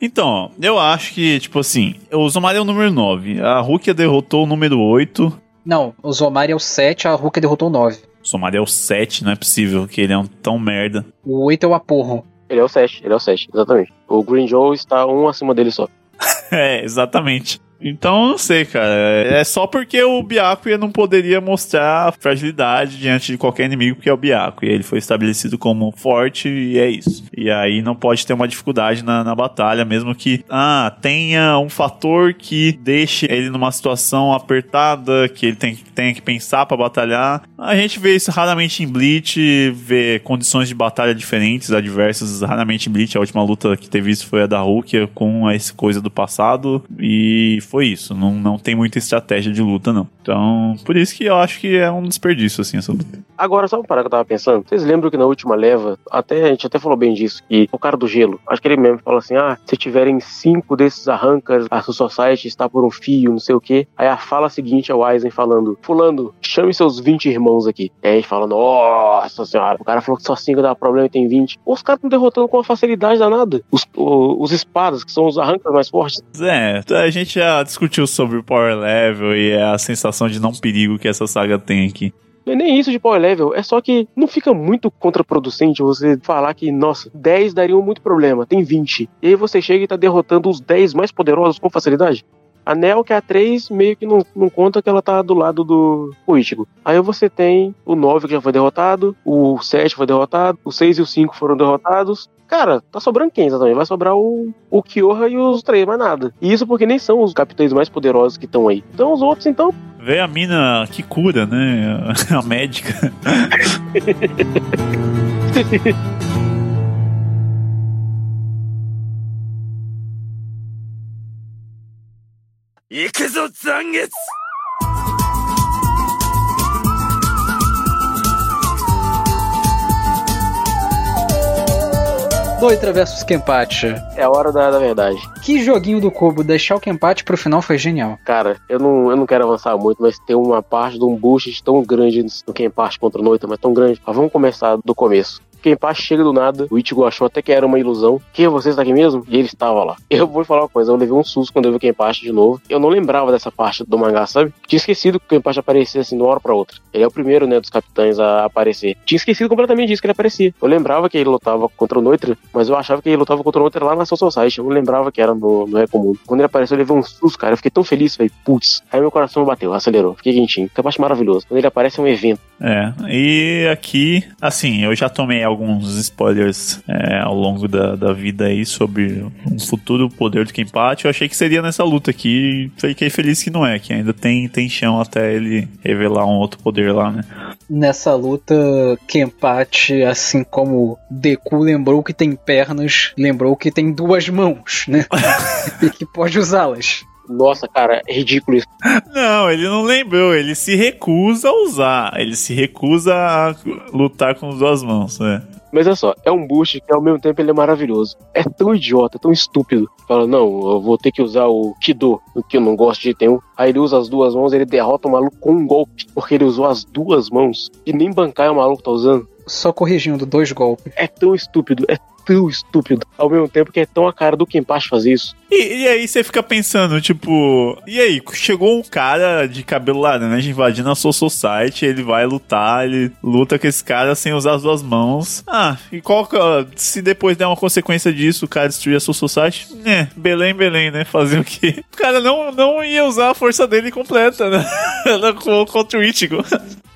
Então, eu acho que, tipo assim, o Zomari é o número 9. A Rukia derrotou o número 8. Não, o Zomari é o 7, a Rukia derrotou o 9. O Zomari é o 7, não é possível que ele é um tão merda. O 8 é o Aporro. Ele é o 7, ele é o 7, exatamente. O Green Joe está um acima dele só. é, exatamente. Então, não sei, cara. É só porque o Byakuya não poderia mostrar fragilidade diante de qualquer inimigo, porque é o Byakuya. Ele foi estabelecido como forte e é isso. E aí não pode ter uma dificuldade na, na batalha, mesmo que ah, tenha um fator que deixe ele numa situação apertada, que ele tem, tenha que pensar para batalhar. A gente vê isso raramente em Bleach, vê condições de batalha diferentes, adversas, raramente em Bleach. A última luta que teve isso foi a da Rukia com essa coisa do passado. E foi isso. Não, não tem muita estratégia de luta, não. Então, por isso que eu acho que é um desperdício, assim, essa luta. Agora, só uma parada que eu tava pensando. Vocês lembram que na última leva, até a gente até falou bem disso, que o cara do gelo, acho que ele mesmo fala assim: ah, se tiverem cinco desses arrancas, a sua society está por um fio, não sei o quê. Aí a fala seguinte é o Aizen falando: Fulano, chame seus 20 irmãos aqui. E aí fala: Nossa senhora, o cara falou que só cinco dá problema e tem 20. Os caras estão derrotando com uma facilidade danada. Os, os espadas, que são os arrancas mais fortes. É, a gente já discutiu sobre o power level e a sensação de não perigo que essa saga tem aqui. Não é nem isso de power level, é só que não fica muito contraproducente você falar que, nossa, 10 dariam muito problema, tem 20. E aí você chega e tá derrotando os 10 mais poderosos com facilidade. A Nel, que é a 3, meio que não, não conta que ela tá do lado do Ichigo. Aí você tem o 9 que já foi derrotado, o 7 foi derrotado, o 6 e o 5 foram derrotados. Cara, tá sobrando quem exatamente? Vai sobrar o, o Kyoha e os três, mais nada. E isso porque nem são os capitães mais poderosos que estão aí. Então os outros, então, Vê a mina que cura, né? A médica. Noitra versus Kenpachi. é a hora da, da verdade. Que joguinho do Cubo, deixar o Kenpachi pro final foi genial. Cara, eu não, eu não quero avançar muito, mas tem uma parte de um boost tão grande no parte contra o Noita, mas tão grande. Mas vamos começar do começo. Parte chega do nada, o Ichigo achou até que era uma ilusão. Quem você está aqui mesmo? E ele estava lá. Eu vou falar uma coisa, eu levei um susto quando eu vi o Kenpachi de novo. Eu não lembrava dessa parte do mangá, sabe? Tinha esquecido que o Kenpachi aparecia assim de uma hora pra outra. Ele é o primeiro, né, dos capitães a aparecer. Tinha esquecido completamente disso que ele aparecia. Eu lembrava que ele lutava contra o Noitra, mas eu achava que ele lutava contra o Noitra lá na Soul Society. Eu não lembrava que era no, no Recomum. Quando ele apareceu, eu levei um susto, cara. Eu fiquei tão feliz, falei, putz. Aí meu coração bateu, acelerou. Fiquei quentinho. Kenpachi maravilhoso. Quando ele aparece é um evento. É, e aqui, assim, eu já tomei alguns spoilers é, ao longo da, da vida aí sobre um futuro poder do Kenpachi. Eu achei que seria nessa luta aqui. Fiquei feliz que não é, que ainda tem, tem chão até ele revelar um outro poder lá, né? Nessa luta, Kenpachi, assim como Deku lembrou que tem pernas, lembrou que tem duas mãos, né? e que pode usá-las. Nossa, cara, é ridículo isso. Não, ele não lembrou, ele se recusa a usar. Ele se recusa a lutar com as duas mãos, né? Mas olha só, é um boost que ao mesmo tempo ele é maravilhoso. É tão idiota, tão estúpido. Fala, não, eu vou ter que usar o Kido, o que eu não gosto de ter um. Aí ele usa as duas mãos, ele derrota o maluco com um golpe, porque ele usou as duas mãos. E nem bancar o maluco tá usando. Só corrigindo, dois golpes. É tão estúpido, é tão estúpido. Ao mesmo tempo que é tão a cara do Kenpachi fazer isso. E, e aí você fica pensando, tipo, e aí, chegou um cara de cabelo laranja invadindo a Soul Society, ele vai lutar, ele luta com esse cara sem usar as duas mãos. Ah, e qual se depois der uma consequência disso, o cara destruir a Soul Society? É, Belém, Belém, né? Fazer o quê? O cara não, não ia usar a força dele completa, né? Contra o Ichigo.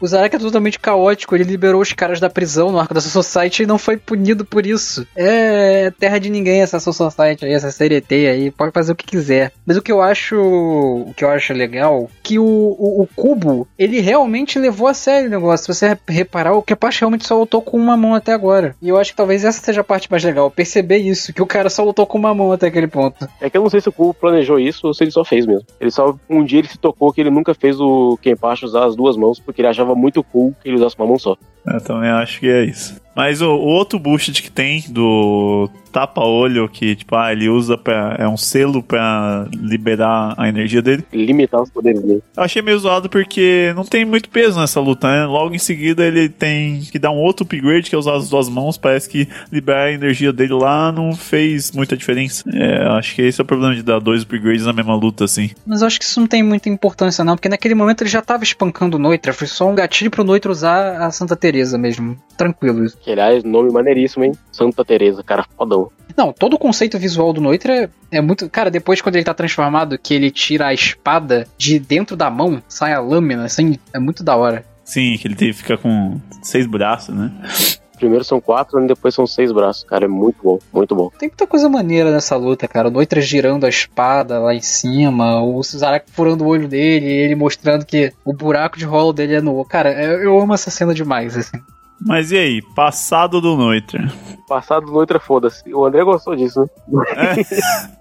O Zarek é totalmente caótico, ele liberou os caras da prisão no arco da Soul Society e não foi punido por isso. É terra de ninguém essa Soul Society aí, essa CRT aí, pode fazer o que quiser. Mas o que eu acho, o que eu acho legal, que o, o, o Cubo, ele realmente levou a sério o negócio. Se você reparar, o Kepachi realmente só lutou com uma mão até agora. E eu acho que talvez essa seja a parte mais legal, perceber isso, que o cara só lutou com uma mão até aquele ponto. É que eu não sei se o Kubo planejou isso ou se ele só fez mesmo. Ele só, um dia ele se tocou que ele nunca fez o Kenpachi usar as duas mãos, porque ele achava muito cool que ele usasse uma mão só. Eu também acho que é isso. Mas o, o outro boost que tem do tapa-olho, que tipo, ah, ele usa pra. É um selo pra liberar a energia dele. Limitar os poderes dele. Eu achei meio zoado porque não tem muito peso nessa luta, né? Logo em seguida ele tem que dar um outro upgrade, que é usar as duas mãos. Parece que liberar a energia dele lá não fez muita diferença. É, acho que esse é o problema de dar dois upgrades na mesma luta, assim. Mas eu acho que isso não tem muita importância, não, porque naquele momento ele já tava espancando o Noitra, foi só um gatilho pro Noitra usar a Santa Teresa mesmo. Tranquilo isso. Que aliás, nome maneiríssimo, hein? Santa Teresa, cara, fodão. Não, todo o conceito visual do Noitra é, é muito. Cara, depois quando ele tá transformado, que ele tira a espada de dentro da mão, sai a lâmina, assim, é muito da hora. Sim, que ele tem, fica com seis braços, né? Primeiro são quatro, e depois são seis braços. Cara, é muito bom, muito bom. Tem muita coisa maneira nessa luta, cara. O Noitra girando a espada lá em cima, o Suzarak furando o olho dele, ele mostrando que o buraco de rolo dele é no. Cara, eu amo essa cena demais, assim. Mas e aí, passado do Noitra? Passado do Noitra, foda-se. O André gostou disso, né?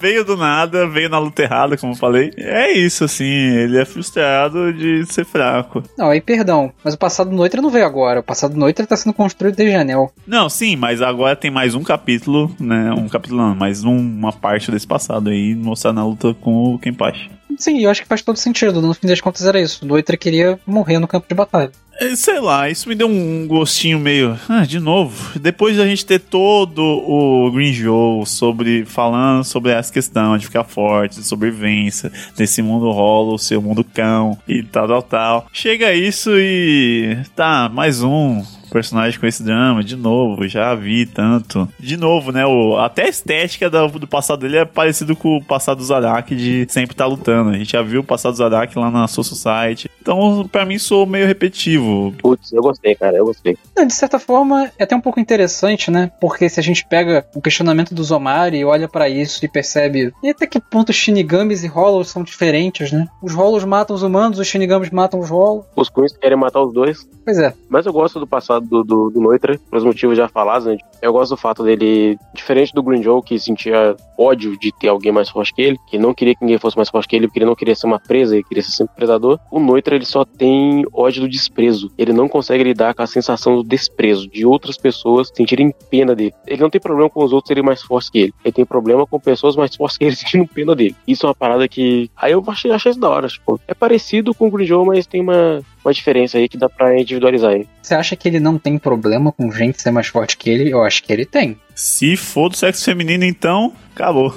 veio do nada, veio na luta errada, como eu falei. É isso, assim, ele é frustrado de ser fraco. Não, aí perdão, mas o passado do Noitra não veio agora. O passado do Noitra tá sendo construído desde Anel. Não, sim, mas agora tem mais um capítulo, né? Um capítulo não, mais um, uma parte desse passado aí, mostrar na luta com o Kenpachi. Sim, eu acho que faz todo sentido. No fim das contas era isso. O Noitra queria morrer no campo de batalha. É, sei lá, isso me deu um gostinho meio. Ah, de novo. Depois da gente ter todo o Green Joe sobre. falando sobre essa questão de ficar forte, de sobrevivência, desse mundo rolo, seu mundo cão e tal, tal, tal. Chega isso e. Tá, mais um personagem com esse drama, de novo, já vi tanto. De novo, né? O, até a estética do, do passado dele é parecido com o passado do Zarak de sempre estar tá lutando. A gente já viu o passado do Zarak lá na Soul Society. Então, para mim, sou meio repetitivo. Putz, eu gostei, cara, eu gostei. De certa forma, é até um pouco interessante, né? Porque se a gente pega o questionamento do Zomari e olha para isso e percebe e até que ponto Shinigamis e Hollows são diferentes, né? Os Hollows matam os humanos, os Shinigamis matam os Hollows. Os Queens querem matar os dois. Pois é. Mas eu gosto do passado do, do, do Noitra, pelos motivos já falados, né? Eu gosto do fato dele, diferente do Green Joe, que sentia ódio de ter alguém mais forte que ele, que não queria que ninguém fosse mais forte que ele, porque ele não queria ser uma presa, ele queria ser sempre predador. O Noitra, ele só tem ódio do desprezo. Ele não consegue lidar com a sensação do desprezo, de outras pessoas sentirem pena dele. Ele não tem problema com os outros serem mais fortes que ele. Ele tem problema com pessoas mais fortes que ele sentindo pena dele. Isso é uma parada que. Aí eu achei, achei isso da hora. Tipo, é parecido com o Green Joe, mas tem uma, uma diferença aí que dá pra individualizar ele. Você acha que ele não tem problema com gente ser mais forte que ele? Eu acho que ele tem. Se for do sexo feminino, então, acabou.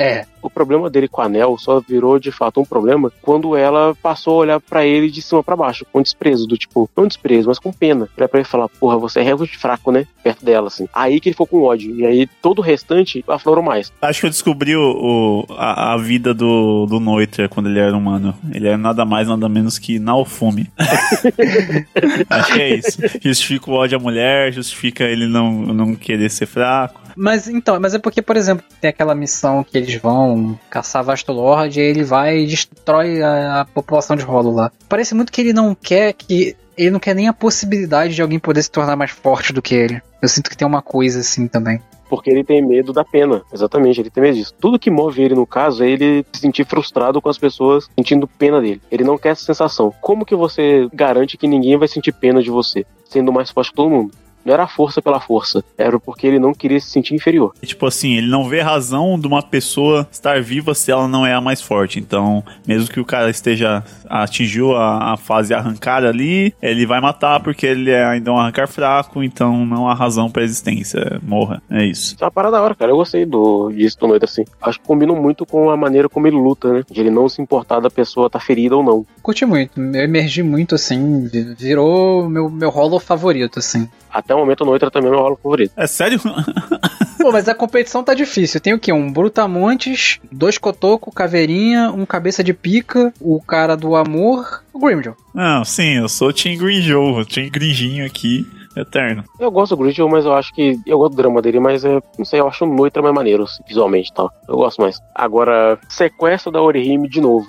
É. O problema dele com a Nel só virou de fato um problema quando ela passou a olhar para ele de cima para baixo, com desprezo, do tipo, não desprezo, mas com pena. Pra, pra ele falar, porra, você é realmente fraco, né? Perto dela, assim. Aí que ele ficou com ódio. E aí todo o restante aflorou mais. Acho que eu descobri o, o a, a, vida do, do Noitra quando ele era humano. Ele é nada mais, nada menos que Naofume. Acho que é isso. Justifica o ódio à mulher, justifica ele não, não querer ser fraco. Mas então, mas é porque, por exemplo, tem aquela missão que eles vão caçar Vastolord e ele vai e destrói a, a população de Rolo lá. Parece muito que ele não quer que. Ele não quer nem a possibilidade de alguém poder se tornar mais forte do que ele. Eu sinto que tem uma coisa assim também porque ele tem medo da pena. Exatamente, ele tem medo disso. Tudo que move ele no caso é ele se sentir frustrado com as pessoas sentindo pena dele. Ele não quer essa sensação. Como que você garante que ninguém vai sentir pena de você, sendo mais forte que todo mundo? Não era força pela força, era porque ele não queria se sentir inferior. Tipo assim, ele não vê razão de uma pessoa estar viva se ela não é a mais forte. Então, mesmo que o cara esteja atingiu a, a fase arrancada ali, ele vai matar porque ele é ainda um arrancar fraco, então não há razão para existência. Morra, é isso. É uma parada da hora, cara. Eu gostei do, disso do noite assim. Acho que combina muito com a maneira como ele luta, né? De ele não se importar da pessoa estar tá ferida ou não. Curti muito, eu emergi muito assim, virou meu, meu rolo favorito, assim. Até o momento, o Noitra também é meu rolo favorito. É sério? Pô, mas a competição tá difícil. Tem o quê? Um Brutamontes, dois Cotoco, Caveirinha, um Cabeça de Pica, o cara do Amor, o Grimjow. Não, sim, eu sou o Team Grimjow, o Team Grinjinho aqui eterno. Eu gosto do Grinch, mas eu acho que. Eu gosto do drama dele, mas é, não sei, eu acho o Noitra mais maneiro, assim, visualmente e tal. Eu gosto mais. Agora, sequestro da Orihime de novo.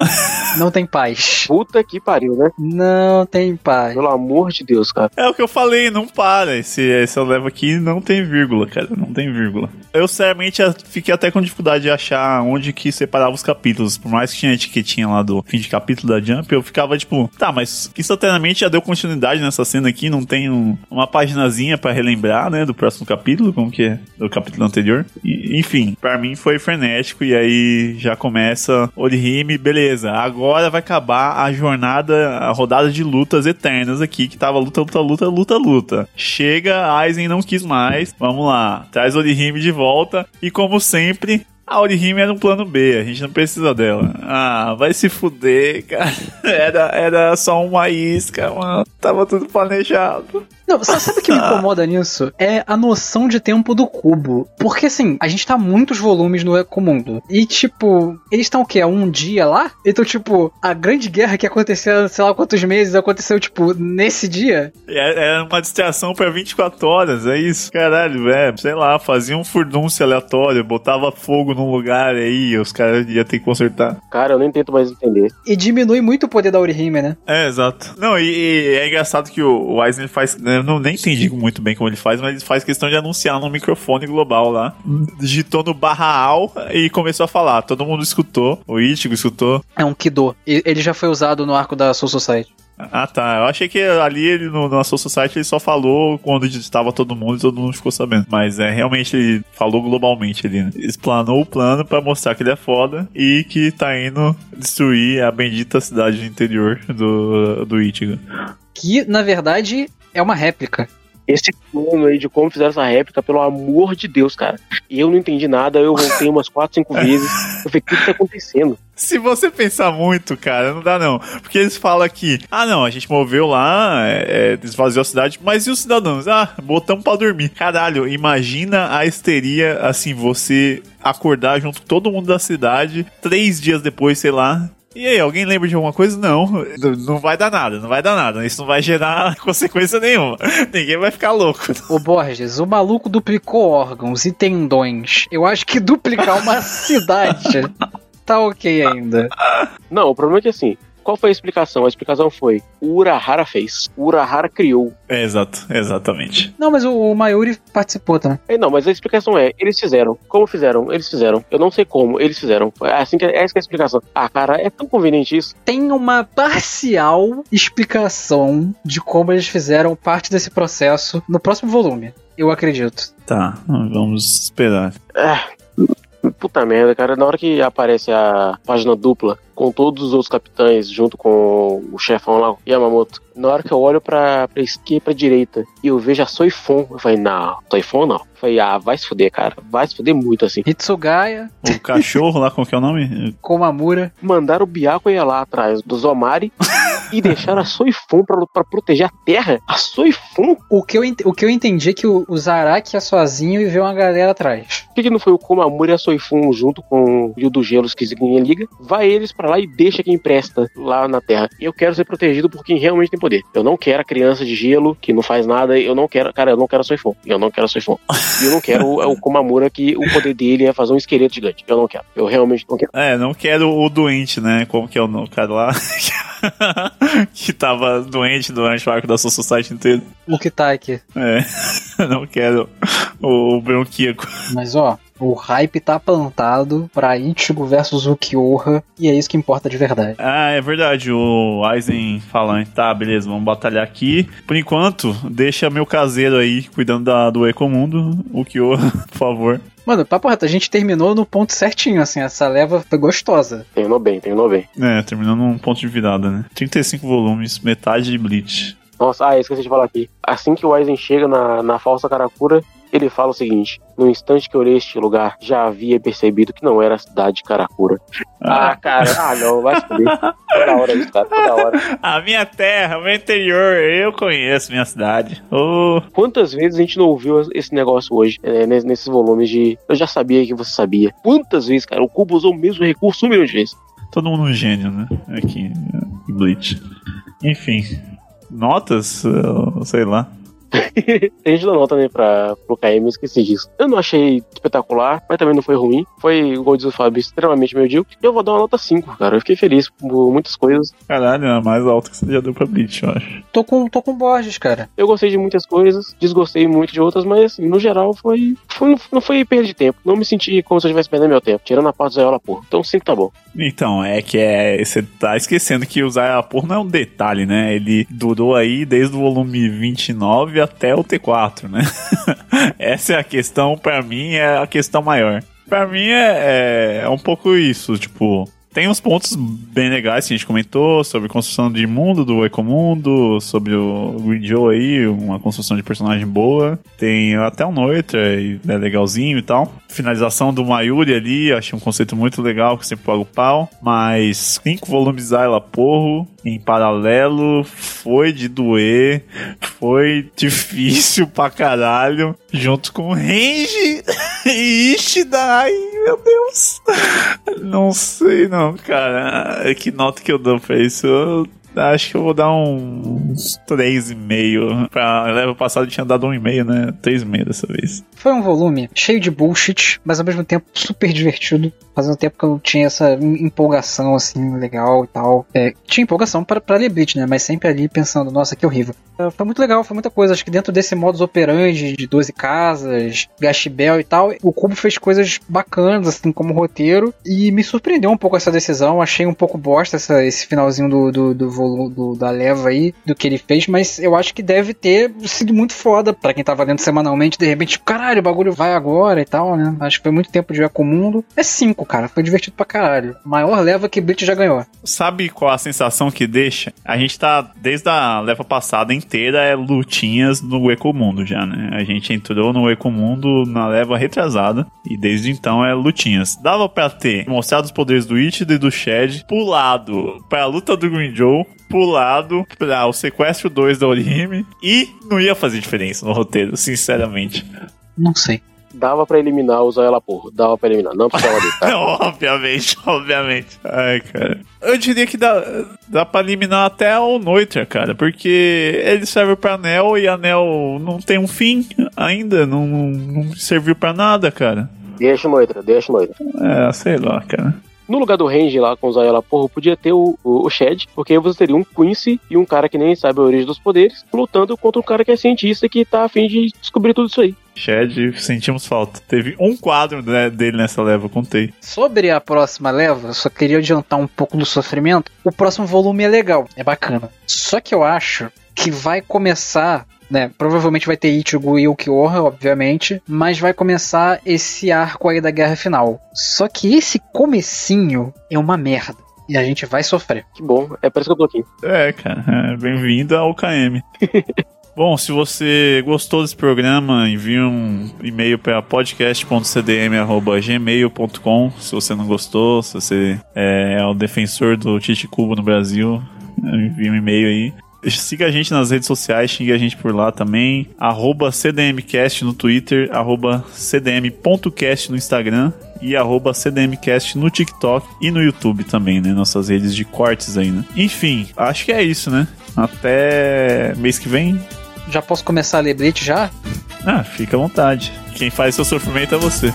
Não tem paz. Puta que pariu, né? Não tem paz. Pelo amor de Deus, cara. É o que eu falei, não para. Esse, esse eu levo aqui não tem vírgula, cara. Não tem vírgula. Eu, seriamente, fiquei até com dificuldade de achar onde que separava os capítulos. Por mais que tinha a etiquetinha lá do fim de capítulo da Jump, eu ficava tipo, tá, mas instantaneamente já deu continuidade nessa cena aqui, não tem um, uma paginazinha para relembrar, né, do próximo capítulo, como que é, do capítulo anterior. E, enfim, para mim foi frenético e aí já começa Orihime, beleza. Agora vai acabar a jornada, a rodada de lutas eternas aqui, que tava luta, luta, luta, luta, luta. Chega, Aizen não quis mais. Vamos lá, traz Orihime de volta e como sempre, a Orihime era um plano B, a gente não precisa dela. Ah, vai se fuder, cara. Era, era só uma isca, mano. Tava tudo planejado. Não, sa- sabe o que me incomoda nisso? É a noção de tempo do cubo. Porque assim, a gente tá muitos volumes no Ecomundo. E tipo, eles estão o quê? Um dia lá? Então, tipo, a grande guerra que aconteceu, sei lá quantos meses, aconteceu, tipo, nesse dia. É, é uma distração pra 24 horas, é isso. Caralho, velho. Sei lá, fazia um furdúncio aleatório, botava fogo num lugar aí, os caras iam ter que consertar. Cara, eu nem tento mais entender. E diminui muito o poder da Orihime, né? É, exato. Não, e, e é engraçado que o, o faz. né, Eu não, nem entendi muito bem como ele faz, mas ele faz questão de anunciar num microfone global lá. Digitou no barra al e começou a falar. Todo mundo escutou. O Ichigo escutou. É um Kido. Ele já foi usado no arco da Soul Society. Ah, tá. Eu achei que ali ele, no, na Soul Society ele só falou quando estava todo mundo e todo mundo ficou sabendo. Mas é realmente ele falou globalmente ali, né? Explanou o plano pra mostrar que ele é foda e que tá indo destruir a bendita cidade do interior do, do Ichigo. Que, na verdade, é uma réplica. Esse plano aí de como fizeram essa réplica, pelo amor de Deus, cara. E eu não entendi nada, eu voltei umas 4, 5 vezes. Eu falei, o que que tá acontecendo? Se você pensar muito, cara, não dá não. Porque eles falam aqui, ah não, a gente moveu lá, é, é, esvaziou a cidade, mas e os cidadãos? Ah, botamos pra dormir. Caralho, imagina a histeria, assim, você acordar junto com todo mundo da cidade, três dias depois, sei lá. E aí, alguém lembra de alguma coisa? Não, não vai dar nada, não vai dar nada. Isso não vai gerar consequência nenhuma. Ninguém vai ficar louco. O Borges, o maluco duplicou órgãos e tendões. Eu acho que duplicar uma cidade tá ok ainda. Não, o problema é que assim, qual foi a explicação? A explicação foi: o Urahara fez. O Urahara criou. É, exato, exatamente. Não, mas o, o Mayuri participou também. É, não, mas a explicação é: eles fizeram. Como fizeram? Eles fizeram. Eu não sei como, eles fizeram. É assim que essa que é a explicação. Ah, cara, é tão conveniente isso. Tem uma parcial explicação de como eles fizeram parte desse processo no próximo volume. Eu acredito. Tá, vamos esperar. Puta merda, cara. Na hora que aparece a página dupla com todos os outros capitães, junto com o chefão lá, Yamamoto, na hora que eu olho pra, pra esquerda e pra direita e eu vejo a Soifon, eu falei, não, Soifon não. Eu falei, ah, vai se fuder, cara. Vai se fuder muito assim. Hitsugaya, O cachorro lá, qual que é o nome? Komamura. Mandaram o Byakuya ir lá atrás do Zomari e deixaram a Soifon pra, pra proteger a terra. A Soifon? O que eu, ent- o que eu entendi é que o, o Zaraki ia sozinho e veio uma galera atrás. Por que, que não foi o Komamura e a Soifun junto com o Rio dos Gelos que ninguém liga? Vai eles pra lá e deixa quem presta lá na Terra. Eu quero ser protegido por quem realmente tem poder. Eu não quero a criança de gelo que não faz nada. Eu não quero, cara, eu não quero a Soifun. Eu não quero a Soifun. E eu não quero o, o Komamura que o poder dele é fazer um esqueleto gigante. Eu não quero. Eu realmente não quero. É, não quero o doente, né? Como que é o cara lá que tava doente durante o arco da Soul Society inteiro. O que tá aqui. É, não quero o, o bronquíaco. Mas ó, o hype tá plantado pra Ichigo versus Ukiyoha e é isso que importa de verdade. Ah, é verdade, o Aizen falando, tá, beleza, vamos batalhar aqui. Por enquanto, deixa meu caseiro aí cuidando da, do Ecomundo, o Kyo, por favor. Mano, papo reto, a gente terminou no ponto certinho, assim, essa leva foi gostosa. Terminou bem, terminou bem. É, terminando num ponto de virada, né? 35 volumes, metade de Bleach. Nossa, ah, esqueci de falar aqui. Assim que o Aizen chega na, na falsa Karakura, ele fala o seguinte: No instante que eu olhei este lugar, já havia percebido que não era a cidade de Karakura. Ah, cara, ah, não, vai se fuder. Toda hora isso, cara, toda hora. A minha terra, o meu interior, eu conheço minha cidade. Oh, Quantas vezes a gente não ouviu esse negócio hoje, é, nes- nesses volumes de Eu já sabia que você sabia? Quantas vezes, cara? O Cubo usou o mesmo recurso um milhão de vezes. todo mundo um gênio, né? Aqui, em Bleach. Enfim, notas? Sei lá. A gente dá nota, né, pra, pro KM, eu esqueci disso. Eu não achei espetacular, mas também não foi ruim. Foi, igual diz o Fábio, extremamente medíocre. Eu vou dar uma nota 5, cara. Eu fiquei feliz por muitas coisas. Caralho, é a mais alta que você já deu pra Bleach, eu acho. Tô com, tô com Borges, cara. Eu gostei de muitas coisas, desgostei muito de outras, mas assim, no geral foi, foi não foi perda de tempo. Não me senti como se eu estivesse perdendo meu tempo, tirando a parte do Zayola, porra. Então 5 tá bom. Então, é que é. Você tá esquecendo que usar a porra não é um detalhe, né? Ele durou aí desde o volume 29 até o T4, né? Essa é a questão, pra mim, é a questão maior. Pra mim é, é, é um pouco isso, tipo. Tem uns pontos bem legais que a gente comentou sobre construção de mundo do Ecomundo, sobre o Green Joe aí, uma construção de personagem boa. Tem até o Noitra, é legalzinho e tal. Finalização do Mayuri ali, achei um conceito muito legal que sempre paga o pau. Mas cinco volumes ela porro em paralelo foi de doer, foi difícil pra caralho, junto com Range e Ishida. Ai, meu Deus. Não sei não, cara. Que nota que eu dou pra isso? Eu Acho que eu vou dar um 3,5. Pra leva passado tinha dado 1,5, né? 3,5 dessa vez. Foi um volume cheio de bullshit, mas ao mesmo tempo super divertido. Um tempo que eu não tinha essa empolgação assim, legal e tal. É, tinha empolgação para, para Bleach, né? Mas sempre ali pensando, nossa, que horrível. É, foi muito legal, foi muita coisa. Acho que dentro desse modus operandi de 12 casas, Gastibel e tal, o Cubo fez coisas bacanas, assim, como roteiro. E me surpreendeu um pouco essa decisão. Achei um pouco bosta essa, esse finalzinho do, do, do volume do, da leva aí, do que ele fez, mas eu acho que deve ter sido muito foda para quem tava lendo semanalmente, de repente, tipo, caralho, o bagulho vai agora e tal, né? Acho que foi muito tempo de ver com o mundo. É 5, cara, foi divertido pra caralho. Maior leva que Bleach já ganhou. Sabe qual a sensação que deixa? A gente tá, desde a leva passada inteira, é lutinhas no Ecomundo já, né? A gente entrou no Ecomundo na leva retrasada e desde então é lutinhas. Dava pra ter mostrado os poderes do Ichido e do Shed, pulado pra luta do Green Joe, pulado pra o sequestro 2 da Orihime e não ia fazer diferença no roteiro, sinceramente. Não sei. Dava pra eliminar o Zoela Porro. Dava pra eliminar. Não precisava dele. Tá? obviamente, obviamente. Ai, cara. Eu diria que dá, dá pra eliminar até o Noitra, cara. Porque ele serve pra Anel e Anel não tem um fim ainda. Não, não serviu pra nada, cara. Deixa o Noitra, deixa o Noitra. É, sei lá, cara. No lugar do Range lá com o Zayala Porro, podia ter o, o, o Shed, porque aí você teria um Quincy e um cara que nem sabe a origem dos poderes, lutando contra um cara que é cientista que tá afim de descobrir tudo isso aí. Shed, sentimos falta. Teve um quadro né, dele nessa leva, eu contei. Sobre a próxima leva, só queria adiantar um pouco do sofrimento. O próximo volume é legal, é bacana. Só que eu acho que vai começar né? Provavelmente vai ter Ichigo e Ukiyoha, obviamente, mas vai começar esse arco aí da guerra final. Só que esse comecinho é uma merda. E a gente vai sofrer. Que bom, é por isso que eu tô aqui. É, cara, é, bem-vindo ao KM. Bom, se você gostou desse programa, envie um e-mail para podcast.cdm.gmail.com. Se você não gostou, se você é o defensor do Tite Cubo no Brasil, envie um e-mail aí. Siga a gente nas redes sociais, xingue a gente por lá também. Arroba CDMcast no Twitter, arroba cdm.cast no Instagram e arroba CDMcast no TikTok e no YouTube também, né? Nossas redes de cortes aí, né? Enfim, acho que é isso, né? Até mês que vem. Já posso começar a ler já? Ah, fica à vontade. Quem faz seu sofrimento é você.